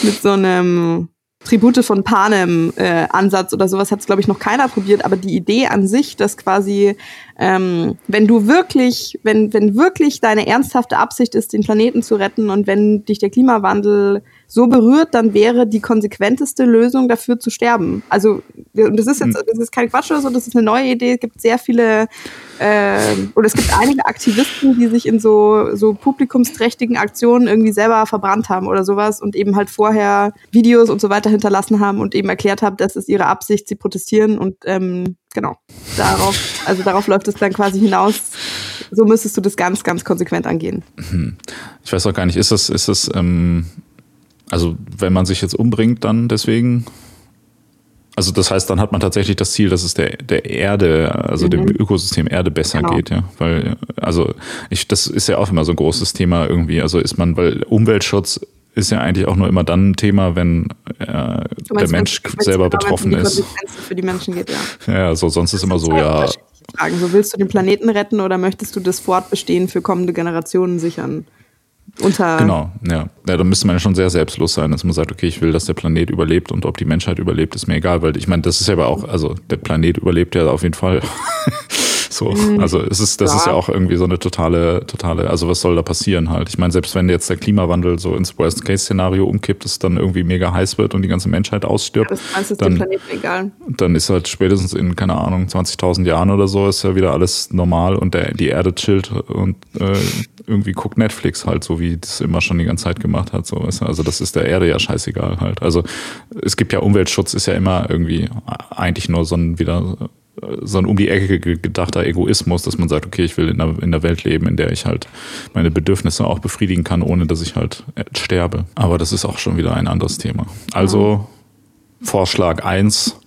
Mit so einem Tribute von Panem äh, Ansatz oder sowas hat es, glaube ich, noch keiner probiert, aber die Idee an sich, dass quasi, ähm, wenn du wirklich, wenn, wenn wirklich deine ernsthafte Absicht ist, den Planeten zu retten und wenn dich der Klimawandel so berührt, dann wäre die konsequenteste Lösung dafür zu sterben. Also, und das ist jetzt, hm. das ist kein Quatsch oder so, das ist eine neue Idee. Es gibt sehr viele, äh, oder es gibt einige Aktivisten, die sich in so, so publikumsträchtigen Aktionen irgendwie selber verbrannt haben oder sowas und eben halt vorher Videos und so weiter hinterlassen haben und eben erklärt haben, das ist ihre Absicht, sie protestieren und ähm, genau, darauf, also darauf läuft es dann quasi hinaus. So müsstest du das ganz, ganz konsequent angehen. Hm. Ich weiß auch gar nicht, ist das, ist das, ähm also wenn man sich jetzt umbringt, dann deswegen. Also das heißt, dann hat man tatsächlich das Ziel, dass es der, der Erde, also mhm. dem Ökosystem Erde besser genau. geht, ja. Weil, also ich, das ist ja auch immer so ein großes Thema irgendwie. Also ist man, weil Umweltschutz ist ja eigentlich auch nur immer dann ein Thema, wenn äh, der Mensch selber genau, betroffen ist. Für die Menschen geht, ja. Ja, so sonst ist immer so, ja. Fragen. So willst du den Planeten retten oder möchtest du das Fortbestehen für kommende Generationen sichern? unter. Genau, ja. ja. Da müsste man ja schon sehr selbstlos sein, dass man sagt, okay, ich will, dass der Planet überlebt und ob die Menschheit überlebt, ist mir egal, weil ich meine, das ist ja aber auch, also der Planet überlebt ja auf jeden Fall. So, mhm. also es ist, das ja. ist ja auch irgendwie so eine totale, totale, also was soll da passieren halt? Ich meine, selbst wenn jetzt der Klimawandel so ins Worst-Case-Szenario umkippt, es dann irgendwie mega heiß wird und die ganze Menschheit ausstirbt, ja, das ist dann, egal. dann ist halt spätestens in, keine Ahnung, 20.000 Jahren oder so, ist ja wieder alles normal und der, die Erde chillt und äh, irgendwie guckt Netflix halt, so wie das immer schon die ganze Zeit gemacht hat. So, Also das ist der Erde ja scheißegal halt. Also es gibt ja Umweltschutz, ist ja immer irgendwie eigentlich nur so ein wieder so ein um die Ecke gedachter Egoismus, dass man sagt, okay, ich will in einer, in einer Welt leben, in der ich halt meine Bedürfnisse auch befriedigen kann, ohne dass ich halt sterbe. Aber das ist auch schon wieder ein anderes Thema. Also Vorschlag eins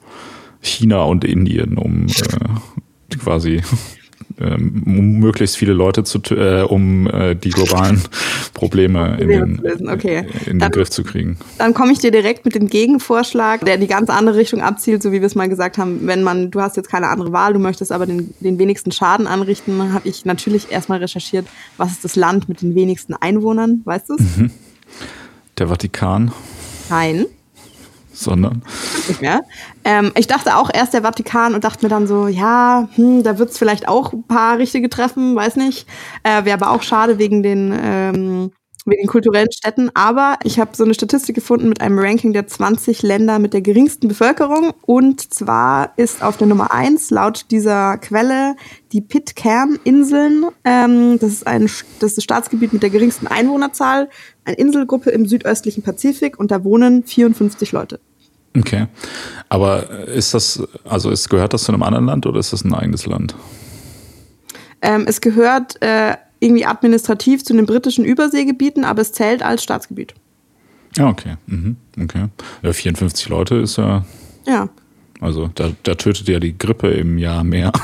China und Indien, um äh, quasi ähm, möglichst viele Leute zu, äh, um äh, die globalen Probleme in den, okay. in den Griff zu kriegen. Dann komme ich dir direkt mit dem Gegenvorschlag, der die ganz andere Richtung abzielt, so wie wir es mal gesagt haben. Wenn man, du hast jetzt keine andere Wahl, du möchtest aber den, den wenigsten Schaden anrichten, habe ich natürlich erstmal recherchiert, was ist das Land mit den wenigsten Einwohnern, weißt du es? Mhm. Der Vatikan. Nein sondern. Mehr. Ähm, ich dachte auch erst der Vatikan und dachte mir dann so, ja, hm, da wird es vielleicht auch ein paar richtige treffen, weiß nicht. Äh, Wäre aber auch schade wegen den ähm, wegen kulturellen Städten. Aber ich habe so eine Statistik gefunden mit einem Ranking der 20 Länder mit der geringsten Bevölkerung. Und zwar ist auf der Nummer 1 laut dieser Quelle die Pitcairn-Inseln. Ähm, das, ist ein, das ist das Staatsgebiet mit der geringsten Einwohnerzahl. Eine Inselgruppe im südöstlichen Pazifik und da wohnen 54 Leute. Okay. Aber ist das, also ist, gehört das zu einem anderen Land oder ist das ein eigenes Land? Ähm, es gehört äh, irgendwie administrativ zu den britischen Überseegebieten, aber es zählt als Staatsgebiet. Ja, okay. Mhm. okay. Ja, 54 Leute ist ja. Ja. Also da, da tötet ja die Grippe im Jahr mehr.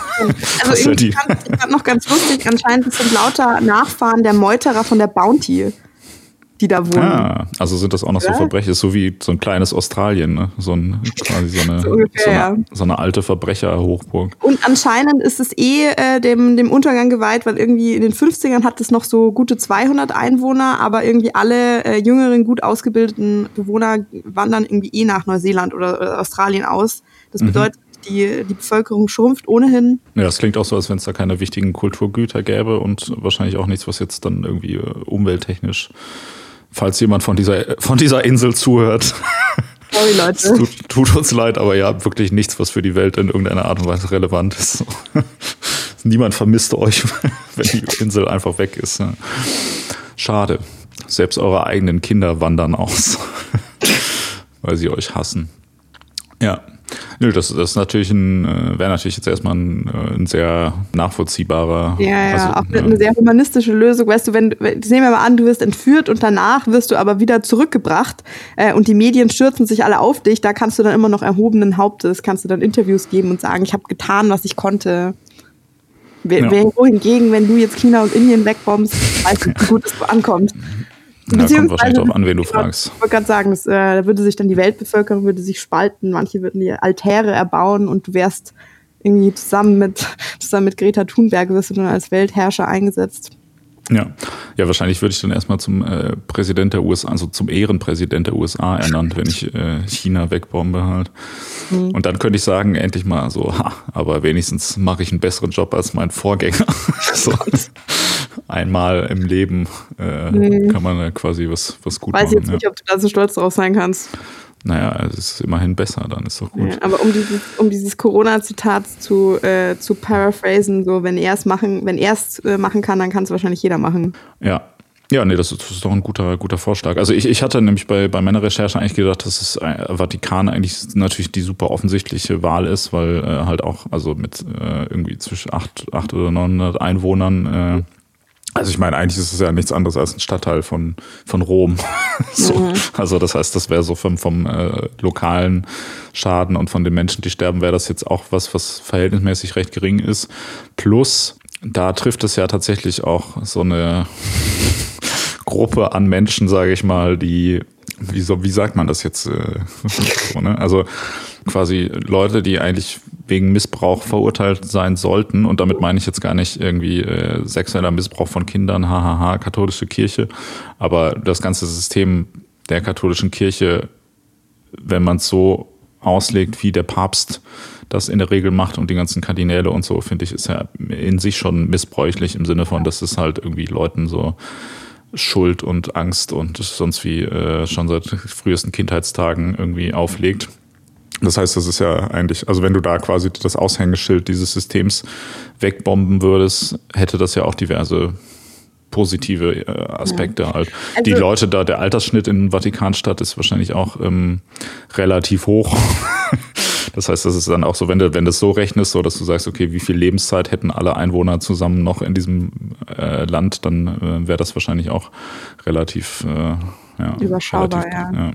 Also irgendwie ja ich fand noch ganz lustig, anscheinend sind lauter Nachfahren der Meuterer von der Bounty die da wohnen. Ah, also sind das auch noch ja? so Verbrecher, so wie so ein kleines Australien, ne? so, ein, quasi so, eine, so, ungefähr, so, eine, ja. so eine alte Verbrecherhochburg. Und anscheinend ist es eh äh, dem, dem Untergang geweiht, weil irgendwie in den 50ern hat es noch so gute 200 Einwohner, aber irgendwie alle äh, jüngeren, gut ausgebildeten Bewohner wandern irgendwie eh nach Neuseeland oder, oder Australien aus. Das mhm. bedeutet, mhm die, die Bevölkerung schrumpft ohnehin. Ja, das klingt auch so, als wenn es da keine wichtigen Kulturgüter gäbe und wahrscheinlich auch nichts, was jetzt dann irgendwie äh, umwelttechnisch falls jemand von dieser, von dieser Insel zuhört. Sorry, Leute. Tut, tut, uns leid, aber ja, wirklich nichts, was für die Welt in irgendeiner Art und Weise relevant ist. Niemand vermisst euch, wenn die Insel einfach weg ist. Schade. Selbst eure eigenen Kinder wandern aus, weil sie euch hassen. Ja. Nö, das, das ist natürlich ein, äh, wäre natürlich jetzt erstmal ein, äh, ein sehr nachvollziehbarer. Ja, ja, also, auch eine sehr humanistische Lösung. Weißt du, wenn, nehmen wir mal an, du wirst entführt und danach wirst du aber wieder zurückgebracht äh, und die Medien stürzen sich alle auf dich, da kannst du dann immer noch erhobenen Hauptes, kannst du dann Interviews geben und sagen, ich habe getan, was ich konnte. Ja. Wohingegen, wenn du jetzt China und Indien wegbombst, weißt du, wie gut es ankommt. Ja, kommt wahrscheinlich darauf an, wen du fragst. Ich wollte gerade sagen, das, äh, da würde sich dann die Weltbevölkerung würde sich spalten, manche würden die Altäre erbauen und du wärst irgendwie zusammen mit, zusammen mit Greta Thunberg wirst du dann als Weltherrscher eingesetzt. Ja, ja, wahrscheinlich würde ich dann erstmal zum äh, Präsident der USA, also zum Ehrenpräsident der USA ernannt, wenn ich äh, China wegbombe halt. Mhm. Und dann könnte ich sagen, endlich mal so, ha, aber wenigstens mache ich einen besseren Job als mein Vorgänger. so, einmal im Leben äh, mhm. kann man äh, quasi was, was gut Weiß machen. Weiß jetzt ja. nicht, ob du da so stolz drauf sein kannst. Naja, es ist immerhin besser, dann ist doch gut. Ja, aber um dieses, um dieses Corona-Zitat zu, äh, zu paraphrasen, so wenn er es machen, wenn er es äh, machen kann, dann kann es wahrscheinlich jeder machen. Ja. Ja, nee, das ist, das ist doch ein guter, guter Vorschlag. Also ich, ich hatte nämlich bei, bei meiner Recherche eigentlich gedacht, dass das äh, Vatikan eigentlich natürlich die super offensichtliche Wahl ist, weil äh, halt auch, also mit äh, irgendwie zwischen acht, acht oder 900 Einwohnern äh, also ich meine, eigentlich ist es ja nichts anderes als ein Stadtteil von, von Rom. so. mhm. Also das heißt, das wäre so vom, vom äh, lokalen Schaden und von den Menschen, die sterben, wäre das jetzt auch was, was verhältnismäßig recht gering ist. Plus, da trifft es ja tatsächlich auch so eine Gruppe an Menschen, sage ich mal, die, wie, so, wie sagt man das jetzt? Äh, so, ne? Also quasi Leute, die eigentlich wegen Missbrauch verurteilt sein sollten. Und damit meine ich jetzt gar nicht irgendwie äh, sexueller Missbrauch von Kindern, hahaha, katholische Kirche. Aber das ganze System der katholischen Kirche, wenn man es so auslegt, wie der Papst das in der Regel macht und die ganzen Kardinäle und so, finde ich, ist ja in sich schon missbräuchlich im Sinne von, dass es halt irgendwie Leuten so Schuld und Angst und sonst wie äh, schon seit frühesten Kindheitstagen irgendwie auflegt. Das heißt, das ist ja eigentlich, also wenn du da quasi das Aushängeschild dieses Systems wegbomben würdest, hätte das ja auch diverse positive äh, Aspekte ja. halt. Also, die Leute da, der Altersschnitt in Vatikanstadt ist wahrscheinlich auch ähm, relativ hoch. das heißt, das ist dann auch so, wenn du, wenn du es so rechnest, so dass du sagst, okay, wie viel Lebenszeit hätten alle Einwohner zusammen noch in diesem äh, Land, dann äh, wäre das wahrscheinlich auch relativ äh, ja, überschaubar, relativ, ja. ja.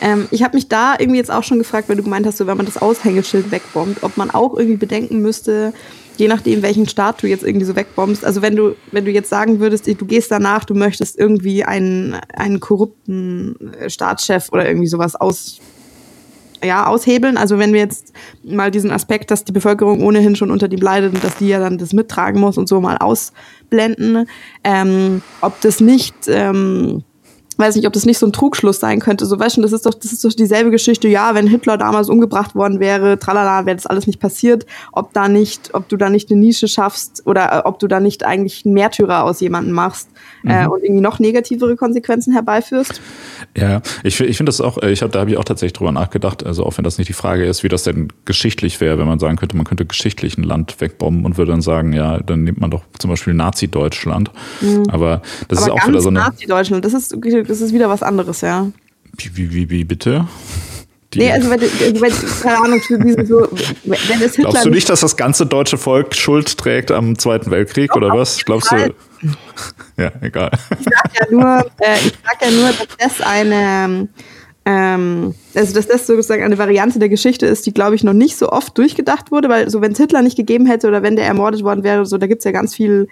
Ähm, ich habe mich da irgendwie jetzt auch schon gefragt, weil du gemeint hast, so, wenn man das Aushängeschild wegbombt, ob man auch irgendwie bedenken müsste, je nachdem, welchen Staat du jetzt irgendwie so wegbombst. Also wenn du, wenn du jetzt sagen würdest, du gehst danach, du möchtest irgendwie einen, einen korrupten äh, Staatschef oder irgendwie sowas aus, ja, aushebeln. Also wenn wir jetzt mal diesen Aspekt, dass die Bevölkerung ohnehin schon unter dem leidet und dass die ja dann das mittragen muss und so mal ausblenden, ähm, ob das nicht ähm, weiß nicht, ob das nicht so ein Trugschluss sein könnte. So, weißt du, das ist doch, das ist doch dieselbe Geschichte. Ja, wenn Hitler damals umgebracht worden wäre, tralala, wäre das alles nicht passiert. Ob da nicht, ob du da nicht eine Nische schaffst oder äh, ob du da nicht eigentlich einen Märtyrer aus jemandem machst äh, mhm. und irgendwie noch negativere Konsequenzen herbeiführst. Ja, ich, ich finde das auch, äh, ich hab, da habe ich auch tatsächlich drüber nachgedacht, also auch wenn das nicht die Frage ist, wie das denn geschichtlich wäre, wenn man sagen könnte, man könnte geschichtlich ein Land wegbomben und würde dann sagen, ja, dann nimmt man doch zum Beispiel Nazi-Deutschland. Mhm. Aber das Aber ist auch wieder so eine. Nazi-Deutschland, das ist, das ist wieder was anderes, ja. Wie, wie, wie, wie bitte? Die nee, also wenn, wenn keine Ahnung, so, wenn es Hitler Glaubst du nicht, dass das ganze deutsche Volk Schuld trägt am Zweiten Weltkrieg oder was? Glaubst du? Ja, egal. Ich sag ja nur, äh, ich sag ja nur, dass das eine Ähm, also, dass das sozusagen eine Variante der Geschichte ist, die, glaube ich, noch nicht so oft durchgedacht wurde, weil so, wenn es Hitler nicht gegeben hätte oder wenn der ermordet worden wäre, so, da gibt es ja ganz viel,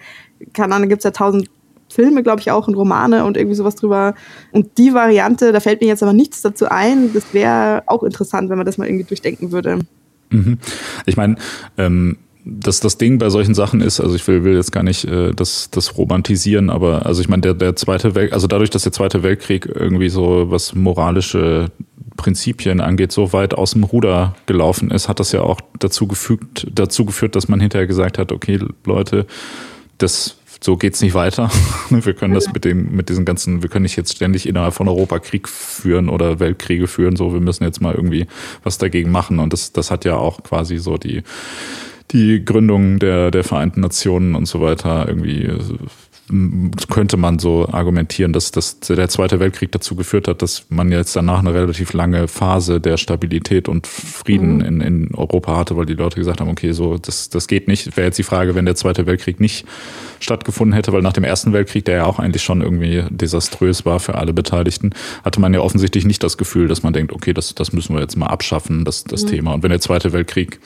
keine Ahnung, gibt es ja tausend Filme, glaube ich, auch und Romane und irgendwie sowas drüber. Und die Variante, da fällt mir jetzt aber nichts dazu ein. Das wäre auch interessant, wenn man das mal irgendwie durchdenken würde. Mhm. Ich meine, ähm, dass das Ding bei solchen Sachen ist, also ich will, will jetzt gar nicht äh, das, das romantisieren, aber also ich meine, der, der Zweite Weltkrieg, also dadurch, dass der Zweite Weltkrieg irgendwie so was moralische Prinzipien angeht, so weit aus dem Ruder gelaufen ist, hat das ja auch dazu gefügt, dazu geführt, dass man hinterher gesagt hat, okay, Leute, das so geht's nicht weiter. Wir können das mit den, mit diesen ganzen, wir können nicht jetzt ständig innerhalb von Europa Krieg führen oder Weltkriege führen. So, wir müssen jetzt mal irgendwie was dagegen machen. Und das, das hat ja auch quasi so die, die Gründung der, der Vereinten Nationen und so weiter irgendwie könnte man so argumentieren, dass, dass der Zweite Weltkrieg dazu geführt hat, dass man jetzt danach eine relativ lange Phase der Stabilität und Frieden mhm. in, in Europa hatte, weil die Leute gesagt haben, okay, so das, das geht nicht. Wäre jetzt die Frage, wenn der Zweite Weltkrieg nicht stattgefunden hätte, weil nach dem Ersten Weltkrieg, der ja auch eigentlich schon irgendwie desaströs war für alle Beteiligten, hatte man ja offensichtlich nicht das Gefühl, dass man denkt, okay, das, das müssen wir jetzt mal abschaffen, das, das mhm. Thema. Und wenn der Zweite Weltkrieg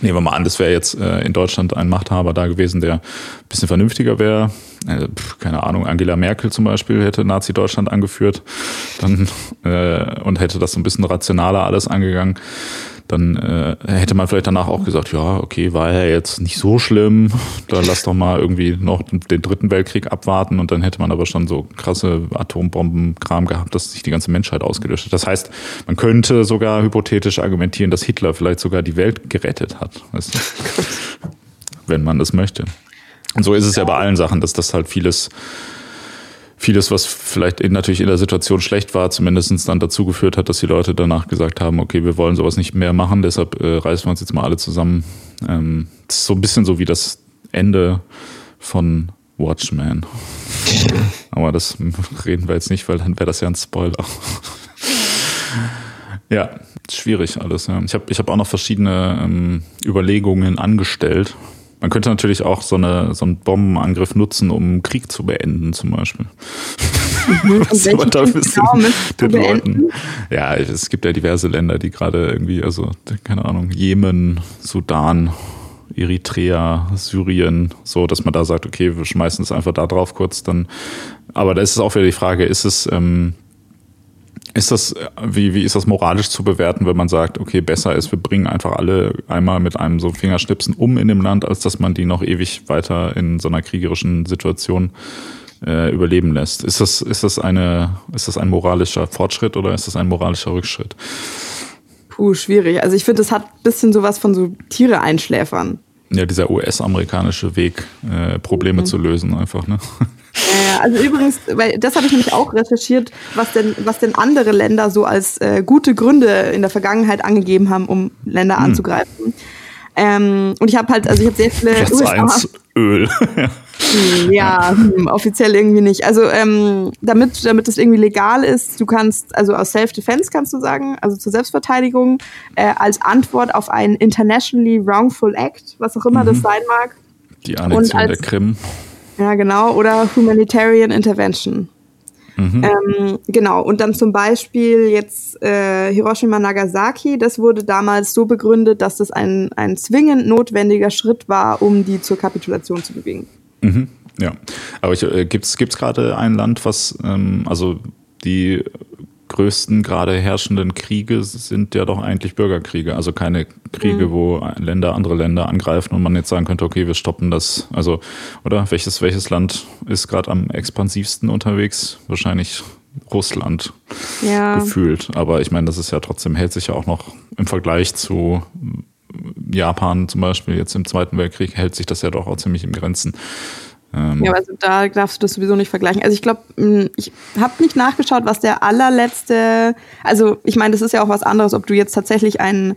Nehmen wir mal an, das wäre jetzt äh, in Deutschland ein Machthaber da gewesen, der ein bisschen vernünftiger wäre. Äh, keine Ahnung, Angela Merkel zum Beispiel hätte Nazi-Deutschland angeführt dann, äh, und hätte das so ein bisschen rationaler alles angegangen dann äh, hätte man vielleicht danach auch gesagt, ja, okay, war ja jetzt nicht so schlimm, dann lass doch mal irgendwie noch den dritten Weltkrieg abwarten und dann hätte man aber schon so krasse Atombombenkram gehabt, dass sich die ganze Menschheit ausgelöscht hat. Das heißt, man könnte sogar hypothetisch argumentieren, dass Hitler vielleicht sogar die Welt gerettet hat, weißt du? wenn man das möchte. Und so ist es ja bei allen Sachen, dass das halt vieles vieles, was vielleicht in, natürlich in der Situation schlecht war, zumindestens dann dazu geführt hat, dass die Leute danach gesagt haben, okay, wir wollen sowas nicht mehr machen, deshalb äh, reißen wir uns jetzt mal alle zusammen. Ähm, das ist so ein bisschen so wie das Ende von Watchmen. Aber das reden wir jetzt nicht, weil dann wäre das ja ein Spoiler. ja, schwierig alles. Ja. Ich habe ich hab auch noch verschiedene ähm, Überlegungen angestellt, man könnte natürlich auch so, eine, so einen Bombenangriff nutzen, um Krieg zu beenden, zum Beispiel. Mhm. Was aber da genau den Leuten. Ja, es gibt ja diverse Länder, die gerade irgendwie, also, keine Ahnung, Jemen, Sudan, Eritrea, Syrien, so, dass man da sagt, okay, wir schmeißen es einfach da drauf kurz, dann. Aber da ist es auch wieder die Frage, ist es, ähm, ist das, wie, wie ist das moralisch zu bewerten, wenn man sagt, okay, besser ist, wir bringen einfach alle einmal mit einem so Fingerschnipsen um in dem Land, als dass man die noch ewig weiter in so einer kriegerischen Situation äh, überleben lässt? Ist das, ist das eine, ist das ein moralischer Fortschritt oder ist das ein moralischer Rückschritt? Puh, schwierig. Also ich finde, das hat ein bisschen sowas von so Tiere einschläfern. Ja, dieser US-amerikanische Weg, äh, Probleme mhm. zu lösen, einfach, ne? Also übrigens, weil das habe ich nämlich auch recherchiert, was denn, was denn andere Länder so als äh, gute Gründe in der Vergangenheit angegeben haben, um Länder hm. anzugreifen. Ähm, und ich habe halt, also ich habe sehr viele Platz USA eins, Öl. Hm, ja, hm, offiziell irgendwie nicht. Also ähm, damit, damit das irgendwie legal ist, du kannst, also aus Self-Defense kannst du sagen, also zur Selbstverteidigung, äh, als Antwort auf einen Internationally Wrongful Act, was auch immer mhm. das sein mag. Die Annexion der Krim. Ja, genau. Oder Humanitarian Intervention. Mhm. Ähm, genau, und dann zum Beispiel jetzt äh, Hiroshima Nagasaki, das wurde damals so begründet, dass das ein, ein zwingend notwendiger Schritt war, um die zur Kapitulation zu bewegen. Mhm. Ja, aber äh, gibt es gerade ein Land, was, ähm, also die größten gerade herrschenden Kriege sind ja doch eigentlich Bürgerkriege, also keine Kriege, mhm. wo Länder andere Länder angreifen und man jetzt sagen könnte, okay, wir stoppen das. Also, oder welches, welches Land ist gerade am expansivsten unterwegs? Wahrscheinlich Russland ja. gefühlt. Aber ich meine, das ist ja trotzdem, hält sich ja auch noch im Vergleich zu Japan zum Beispiel jetzt im Zweiten Weltkrieg, hält sich das ja doch auch ziemlich im Grenzen. Ähm ja, also da darfst du das sowieso nicht vergleichen. Also ich glaube, ich habe nicht nachgeschaut, was der allerletzte, also ich meine, das ist ja auch was anderes, ob du jetzt tatsächlich ein,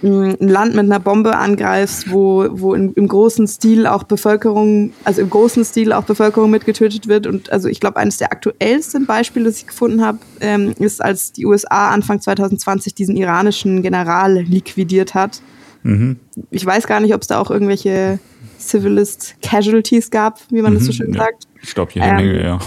hm, ein Land mit einer Bombe angreifst, wo, wo in, im großen Stil auch Bevölkerung, also im großen Stil auch Bevölkerung mitgetötet wird. Und also ich glaube, eines der aktuellsten Beispiele, das ich gefunden habe, ähm, ist, als die USA Anfang 2020 diesen iranischen General liquidiert hat. Mhm. Ich weiß gar nicht, ob es da auch irgendwelche Civilist Casualties gab, wie man mhm, das so mhm, schön ja. sagt. Ich glaube, jede ähm, Menge, ja.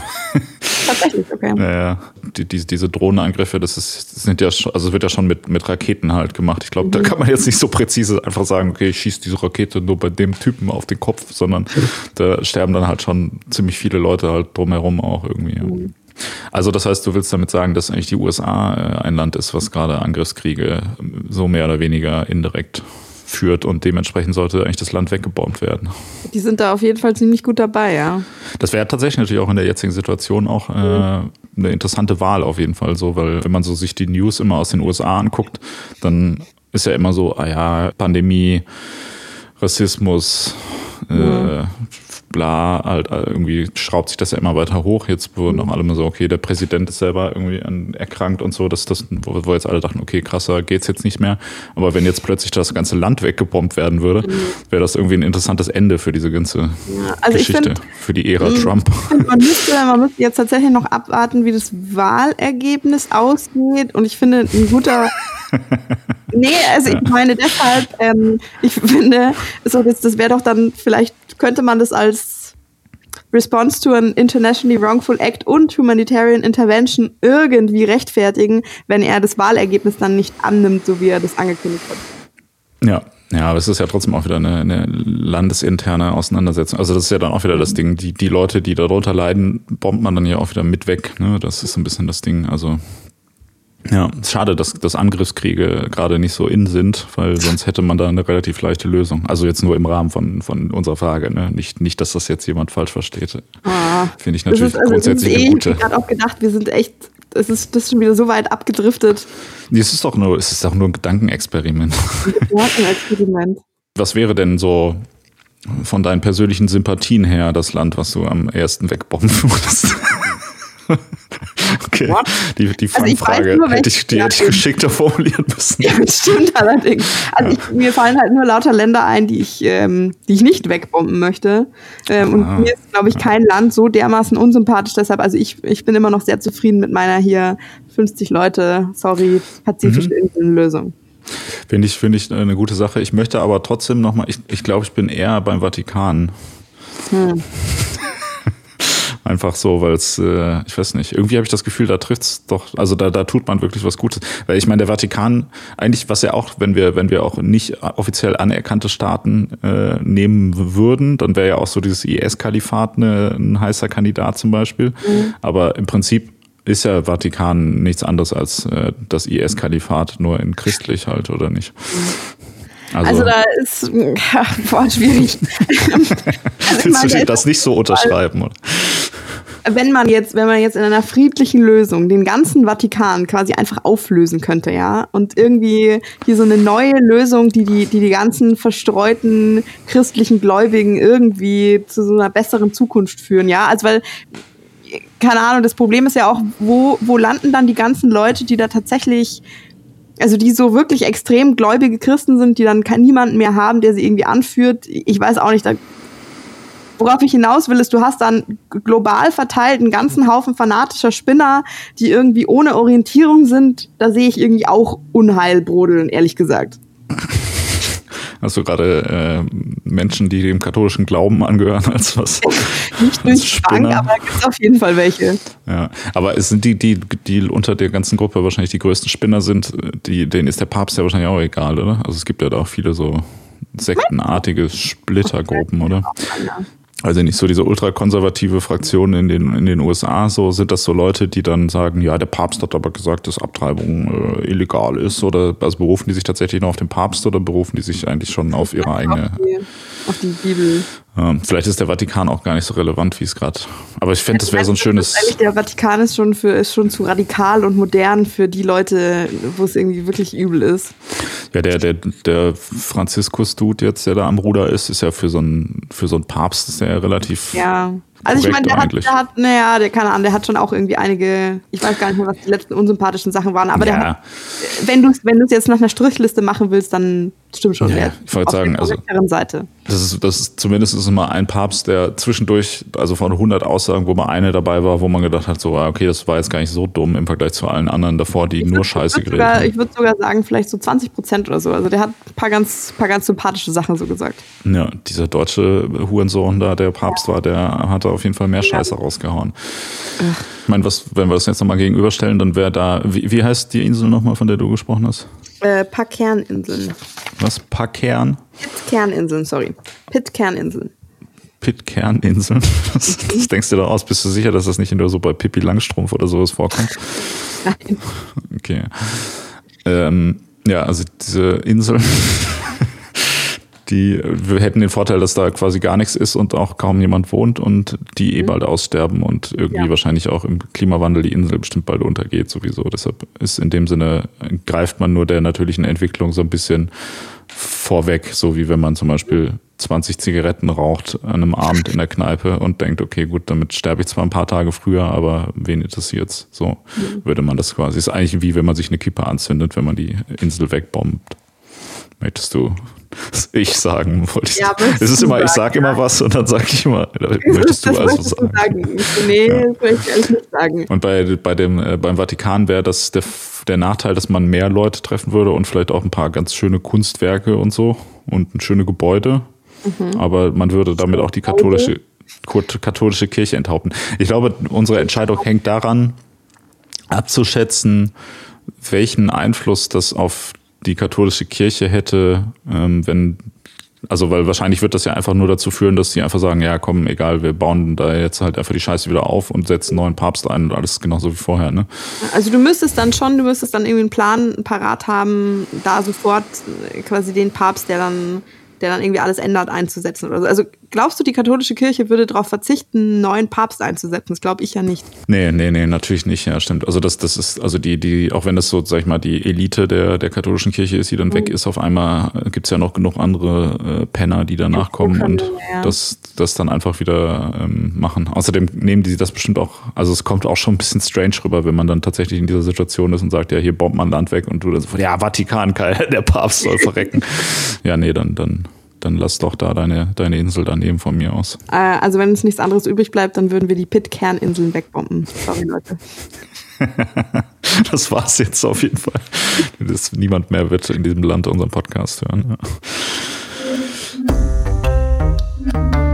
Tatsächlich, okay. Ja, die, die, diese Drohnenangriffe, das, ist, das sind ja also wird ja schon mit, mit Raketen halt gemacht. Ich glaube, mhm. da kann man jetzt nicht so präzise einfach sagen, okay, ich schieße diese Rakete nur bei dem Typen auf den Kopf, sondern da sterben dann halt schon ziemlich viele Leute halt drumherum auch irgendwie. Mhm. Also das heißt, du willst damit sagen, dass eigentlich die USA äh, ein Land ist, was gerade Angriffskriege so mehr oder weniger indirekt führt und dementsprechend sollte eigentlich das Land weggebombt werden. Die sind da auf jeden Fall ziemlich gut dabei, ja. Das wäre tatsächlich natürlich auch in der jetzigen Situation auch äh, eine interessante Wahl auf jeden Fall so, weil wenn man so sich die News immer aus den USA anguckt, dann ist ja immer so, ah ja, Pandemie, Rassismus, äh, bla, halt äh, irgendwie schraubt sich das ja immer weiter hoch. Jetzt wurden auch alle mal so, okay, der Präsident ist selber irgendwie erkrankt und so, dass das, wo, jetzt alle dachten, okay, krasser geht's jetzt nicht mehr. Aber wenn jetzt plötzlich das ganze Land weggebombt werden würde, mhm. wäre das irgendwie ein interessantes Ende für diese ganze ja, also Geschichte, find, für die Ära mhm. Trump. Man müsste, man müsste jetzt tatsächlich noch abwarten, wie das Wahlergebnis ausgeht. Und ich finde, ein guter Nee, also ich meine deshalb, ähm, ich finde, so das, das wäre doch dann, vielleicht könnte man das als Response to an Internationally Wrongful Act und Humanitarian Intervention irgendwie rechtfertigen, wenn er das Wahlergebnis dann nicht annimmt, so wie er das angekündigt hat. Ja, ja, aber es ist ja trotzdem auch wieder eine, eine landesinterne Auseinandersetzung. Also das ist ja dann auch wieder das Ding, die, die Leute, die darunter leiden, bombt man dann ja auch wieder mit weg. Ne? Das ist ein bisschen das Ding. Also ja, schade, dass, dass Angriffskriege gerade nicht so in sind, weil sonst hätte man da eine relativ leichte Lösung. Also jetzt nur im Rahmen von, von unserer Frage, ne? Nicht, nicht, dass das jetzt jemand falsch versteht. Ah, Finde ich natürlich ist, also grundsätzlich eh, eine gute. Ich habe auch gedacht, wir sind echt, es ist, das ist schon wieder so weit abgedriftet. Nee, es ist doch nur, es ist doch nur ein Gedankenexperiment. Ein Gedankenexperiment. Was wäre denn so von deinen persönlichen Sympathien her das Land, was du am ersten wegbomben würdest? Okay. What? Die, die also Fangfrage also hätte ich, die hätte ich geschickter formulieren müssen. Ja, das stimmt allerdings. Also ich, mir fallen halt nur lauter Länder ein, die ich, ähm, die ich nicht wegbomben möchte. Ähm, und ah. mir ist, glaube ich, kein Land so dermaßen unsympathisch. Deshalb, also ich, ich bin immer noch sehr zufrieden mit meiner hier 50 Leute, sorry, pazifische mhm. Inseln-Lösung. Finde ich, finde ich eine gute Sache. Ich möchte aber trotzdem nochmal, ich, ich glaube, ich bin eher beim Vatikan. Hm. Einfach so, weil es, äh, ich weiß nicht, irgendwie habe ich das Gefühl, da trifft's doch, also da, da tut man wirklich was Gutes. Weil ich meine, der Vatikan, eigentlich, was ja auch, wenn wir, wenn wir auch nicht offiziell anerkannte Staaten äh, nehmen würden, dann wäre ja auch so dieses IS-Kalifat ne, ein heißer Kandidat zum Beispiel. Mhm. Aber im Prinzip ist ja Vatikan nichts anderes als äh, das IS-Kalifat, nur in christlich halt, oder nicht? Mhm. Also, also da ist ja, boah, schwierig. also Willst du das nicht so unterschreiben? Oder? Wenn man jetzt, wenn man jetzt in einer friedlichen Lösung den ganzen Vatikan quasi einfach auflösen könnte, ja, und irgendwie hier so eine neue Lösung, die die, die, die ganzen verstreuten christlichen Gläubigen irgendwie zu so einer besseren Zukunft führen, ja, also weil keine Ahnung, das Problem ist ja auch, wo, wo landen dann die ganzen Leute, die da tatsächlich also die so wirklich extrem gläubige Christen sind, die dann niemanden mehr haben, der sie irgendwie anführt. Ich weiß auch nicht, da, worauf ich hinaus will, ist, du hast dann global verteilt einen ganzen Haufen fanatischer Spinner, die irgendwie ohne Orientierung sind. Da sehe ich irgendwie auch Unheil brodeln, ehrlich gesagt. Hast du gerade äh, Menschen, die dem katholischen Glauben angehören, als was? Nicht durch Zwang, aber es gibt auf jeden Fall welche. Ja, aber es sind die, die, die unter der ganzen Gruppe wahrscheinlich die größten Spinner sind, die, denen ist der Papst ja wahrscheinlich auch egal, oder? Also es gibt ja da auch viele so sektenartige Splittergruppen, oder? Also nicht so diese ultrakonservative Fraktion in den, in den USA, so sind das so Leute, die dann sagen, ja, der Papst hat aber gesagt, dass Abtreibung äh, illegal ist oder also berufen die sich tatsächlich noch auf den Papst oder berufen die sich eigentlich schon auf ihre eigene auf die Bibel. Ähm, vielleicht ist der Vatikan auch gar nicht so relevant, wie es gerade. Aber ich fände, das wäre so ein schönes. Eigentlich der Vatikan ist schon für ist schon zu radikal und modern für die Leute, wo es irgendwie wirklich übel ist. Ja, der der der Franziskus-Dude jetzt, der da am Ruder ist, ist ja für so einen für so einen Papst ist ja relativ. Ja. Also ich meine, der hat, der naja, der keine Ahnung, der hat schon auch irgendwie einige, ich weiß gar nicht mehr, was die letzten unsympathischen Sachen waren, aber ja. der hat, wenn du wenn es jetzt nach einer Strichliste machen willst, dann stimmt schon. Ja, ich wollte sagen, also Seite. Das ist, das ist zumindest ist immer ein Papst, der zwischendurch, also von 100 Aussagen, wo mal eine dabei war, wo man gedacht hat, so, ah, okay, das war jetzt gar nicht so dumm im Vergleich zu allen anderen davor, die ich nur würd, Scheiße geredet haben. Ich würde sogar sagen, vielleicht so 20 Prozent oder so. Also der hat ein paar ganz, paar ganz sympathische Sachen so gesagt. Ja, dieser deutsche Hurensohn da, der Papst ja. war, der hat auch auf jeden Fall mehr Scheiße rausgehauen. Ach. Ich meine, was, wenn wir das jetzt nochmal gegenüberstellen, dann wäre da, wie, wie heißt die Insel nochmal, von der du gesprochen hast? Äh, Pitcairn-Inseln. Was? Pitcairn? Pitcairn-Inseln, sorry. Pitcairn-Inseln. Pitcairn-Inseln? Das, das, denkst du da aus? Bist du sicher, dass das nicht nur so bei Pippi Langstrumpf oder sowas vorkommt? Nein. Okay. Ähm, ja, also diese Inseln, die wir hätten den Vorteil, dass da quasi gar nichts ist und auch kaum jemand wohnt und die eh mhm. bald aussterben und irgendwie ja. wahrscheinlich auch im Klimawandel die Insel bestimmt bald untergeht sowieso. Deshalb ist in dem Sinne, greift man nur der natürlichen Entwicklung so ein bisschen vorweg, so wie wenn man zum Beispiel 20 Zigaretten raucht an einem Abend in der Kneipe und denkt, okay, gut, damit sterbe ich zwar ein paar Tage früher, aber wen interessiert's? So mhm. würde man das quasi. Ist eigentlich wie wenn man sich eine Kippe anzündet, wenn man die Insel wegbombt. Möchtest du ich sagen wollte ich. Ja, es ist immer, ich sage immer was und dann sage ich immer, möchtest du also sagen? sagen. Nee, ja. das möchte ich ehrlich nicht sagen. Und bei, bei dem, äh, beim Vatikan wäre das der, der Nachteil, dass man mehr Leute treffen würde und vielleicht auch ein paar ganz schöne Kunstwerke und so und ein schöne Gebäude. Mhm. Aber man würde damit auch die katholische, katholische Kirche enthaupten. Ich glaube, unsere Entscheidung hängt daran, abzuschätzen, welchen Einfluss das auf die katholische Kirche hätte, ähm, wenn also weil wahrscheinlich wird das ja einfach nur dazu führen, dass sie einfach sagen, ja komm, egal, wir bauen da jetzt halt einfach die Scheiße wieder auf und setzen einen neuen Papst ein und alles genauso wie vorher, ne? Also du müsstest dann schon, du müsstest dann irgendwie einen Plan parat haben, da sofort quasi den Papst, der dann der dann irgendwie alles ändert, einzusetzen oder so. Also glaubst du, die katholische Kirche würde darauf verzichten, einen neuen Papst einzusetzen? Das glaube ich ja nicht. Nee, nee, nee, natürlich nicht, ja, stimmt. Also das, das ist, also die, die, auch wenn das so, sag ich mal, die Elite der, der katholischen Kirche ist, die dann mhm. weg ist, auf einmal gibt es ja noch genug andere äh, Penner, die danach kommen und ja. das, das dann einfach wieder ähm, machen. Außerdem nehmen die das bestimmt auch, also es kommt auch schon ein bisschen strange rüber, wenn man dann tatsächlich in dieser Situation ist und sagt, ja, hier bombt man Land weg und du dann so, ja, Vatikan, der Papst soll verrecken. ja, nee, dann, dann dann lass doch da deine, deine Insel daneben von mir aus. Äh, also wenn uns nichts anderes übrig bleibt, dann würden wir die Pit-Kerninseln wegbomben. Sorry, Leute. das war's jetzt auf jeden Fall. Das, niemand mehr wird in diesem Land unseren Podcast hören. Ja.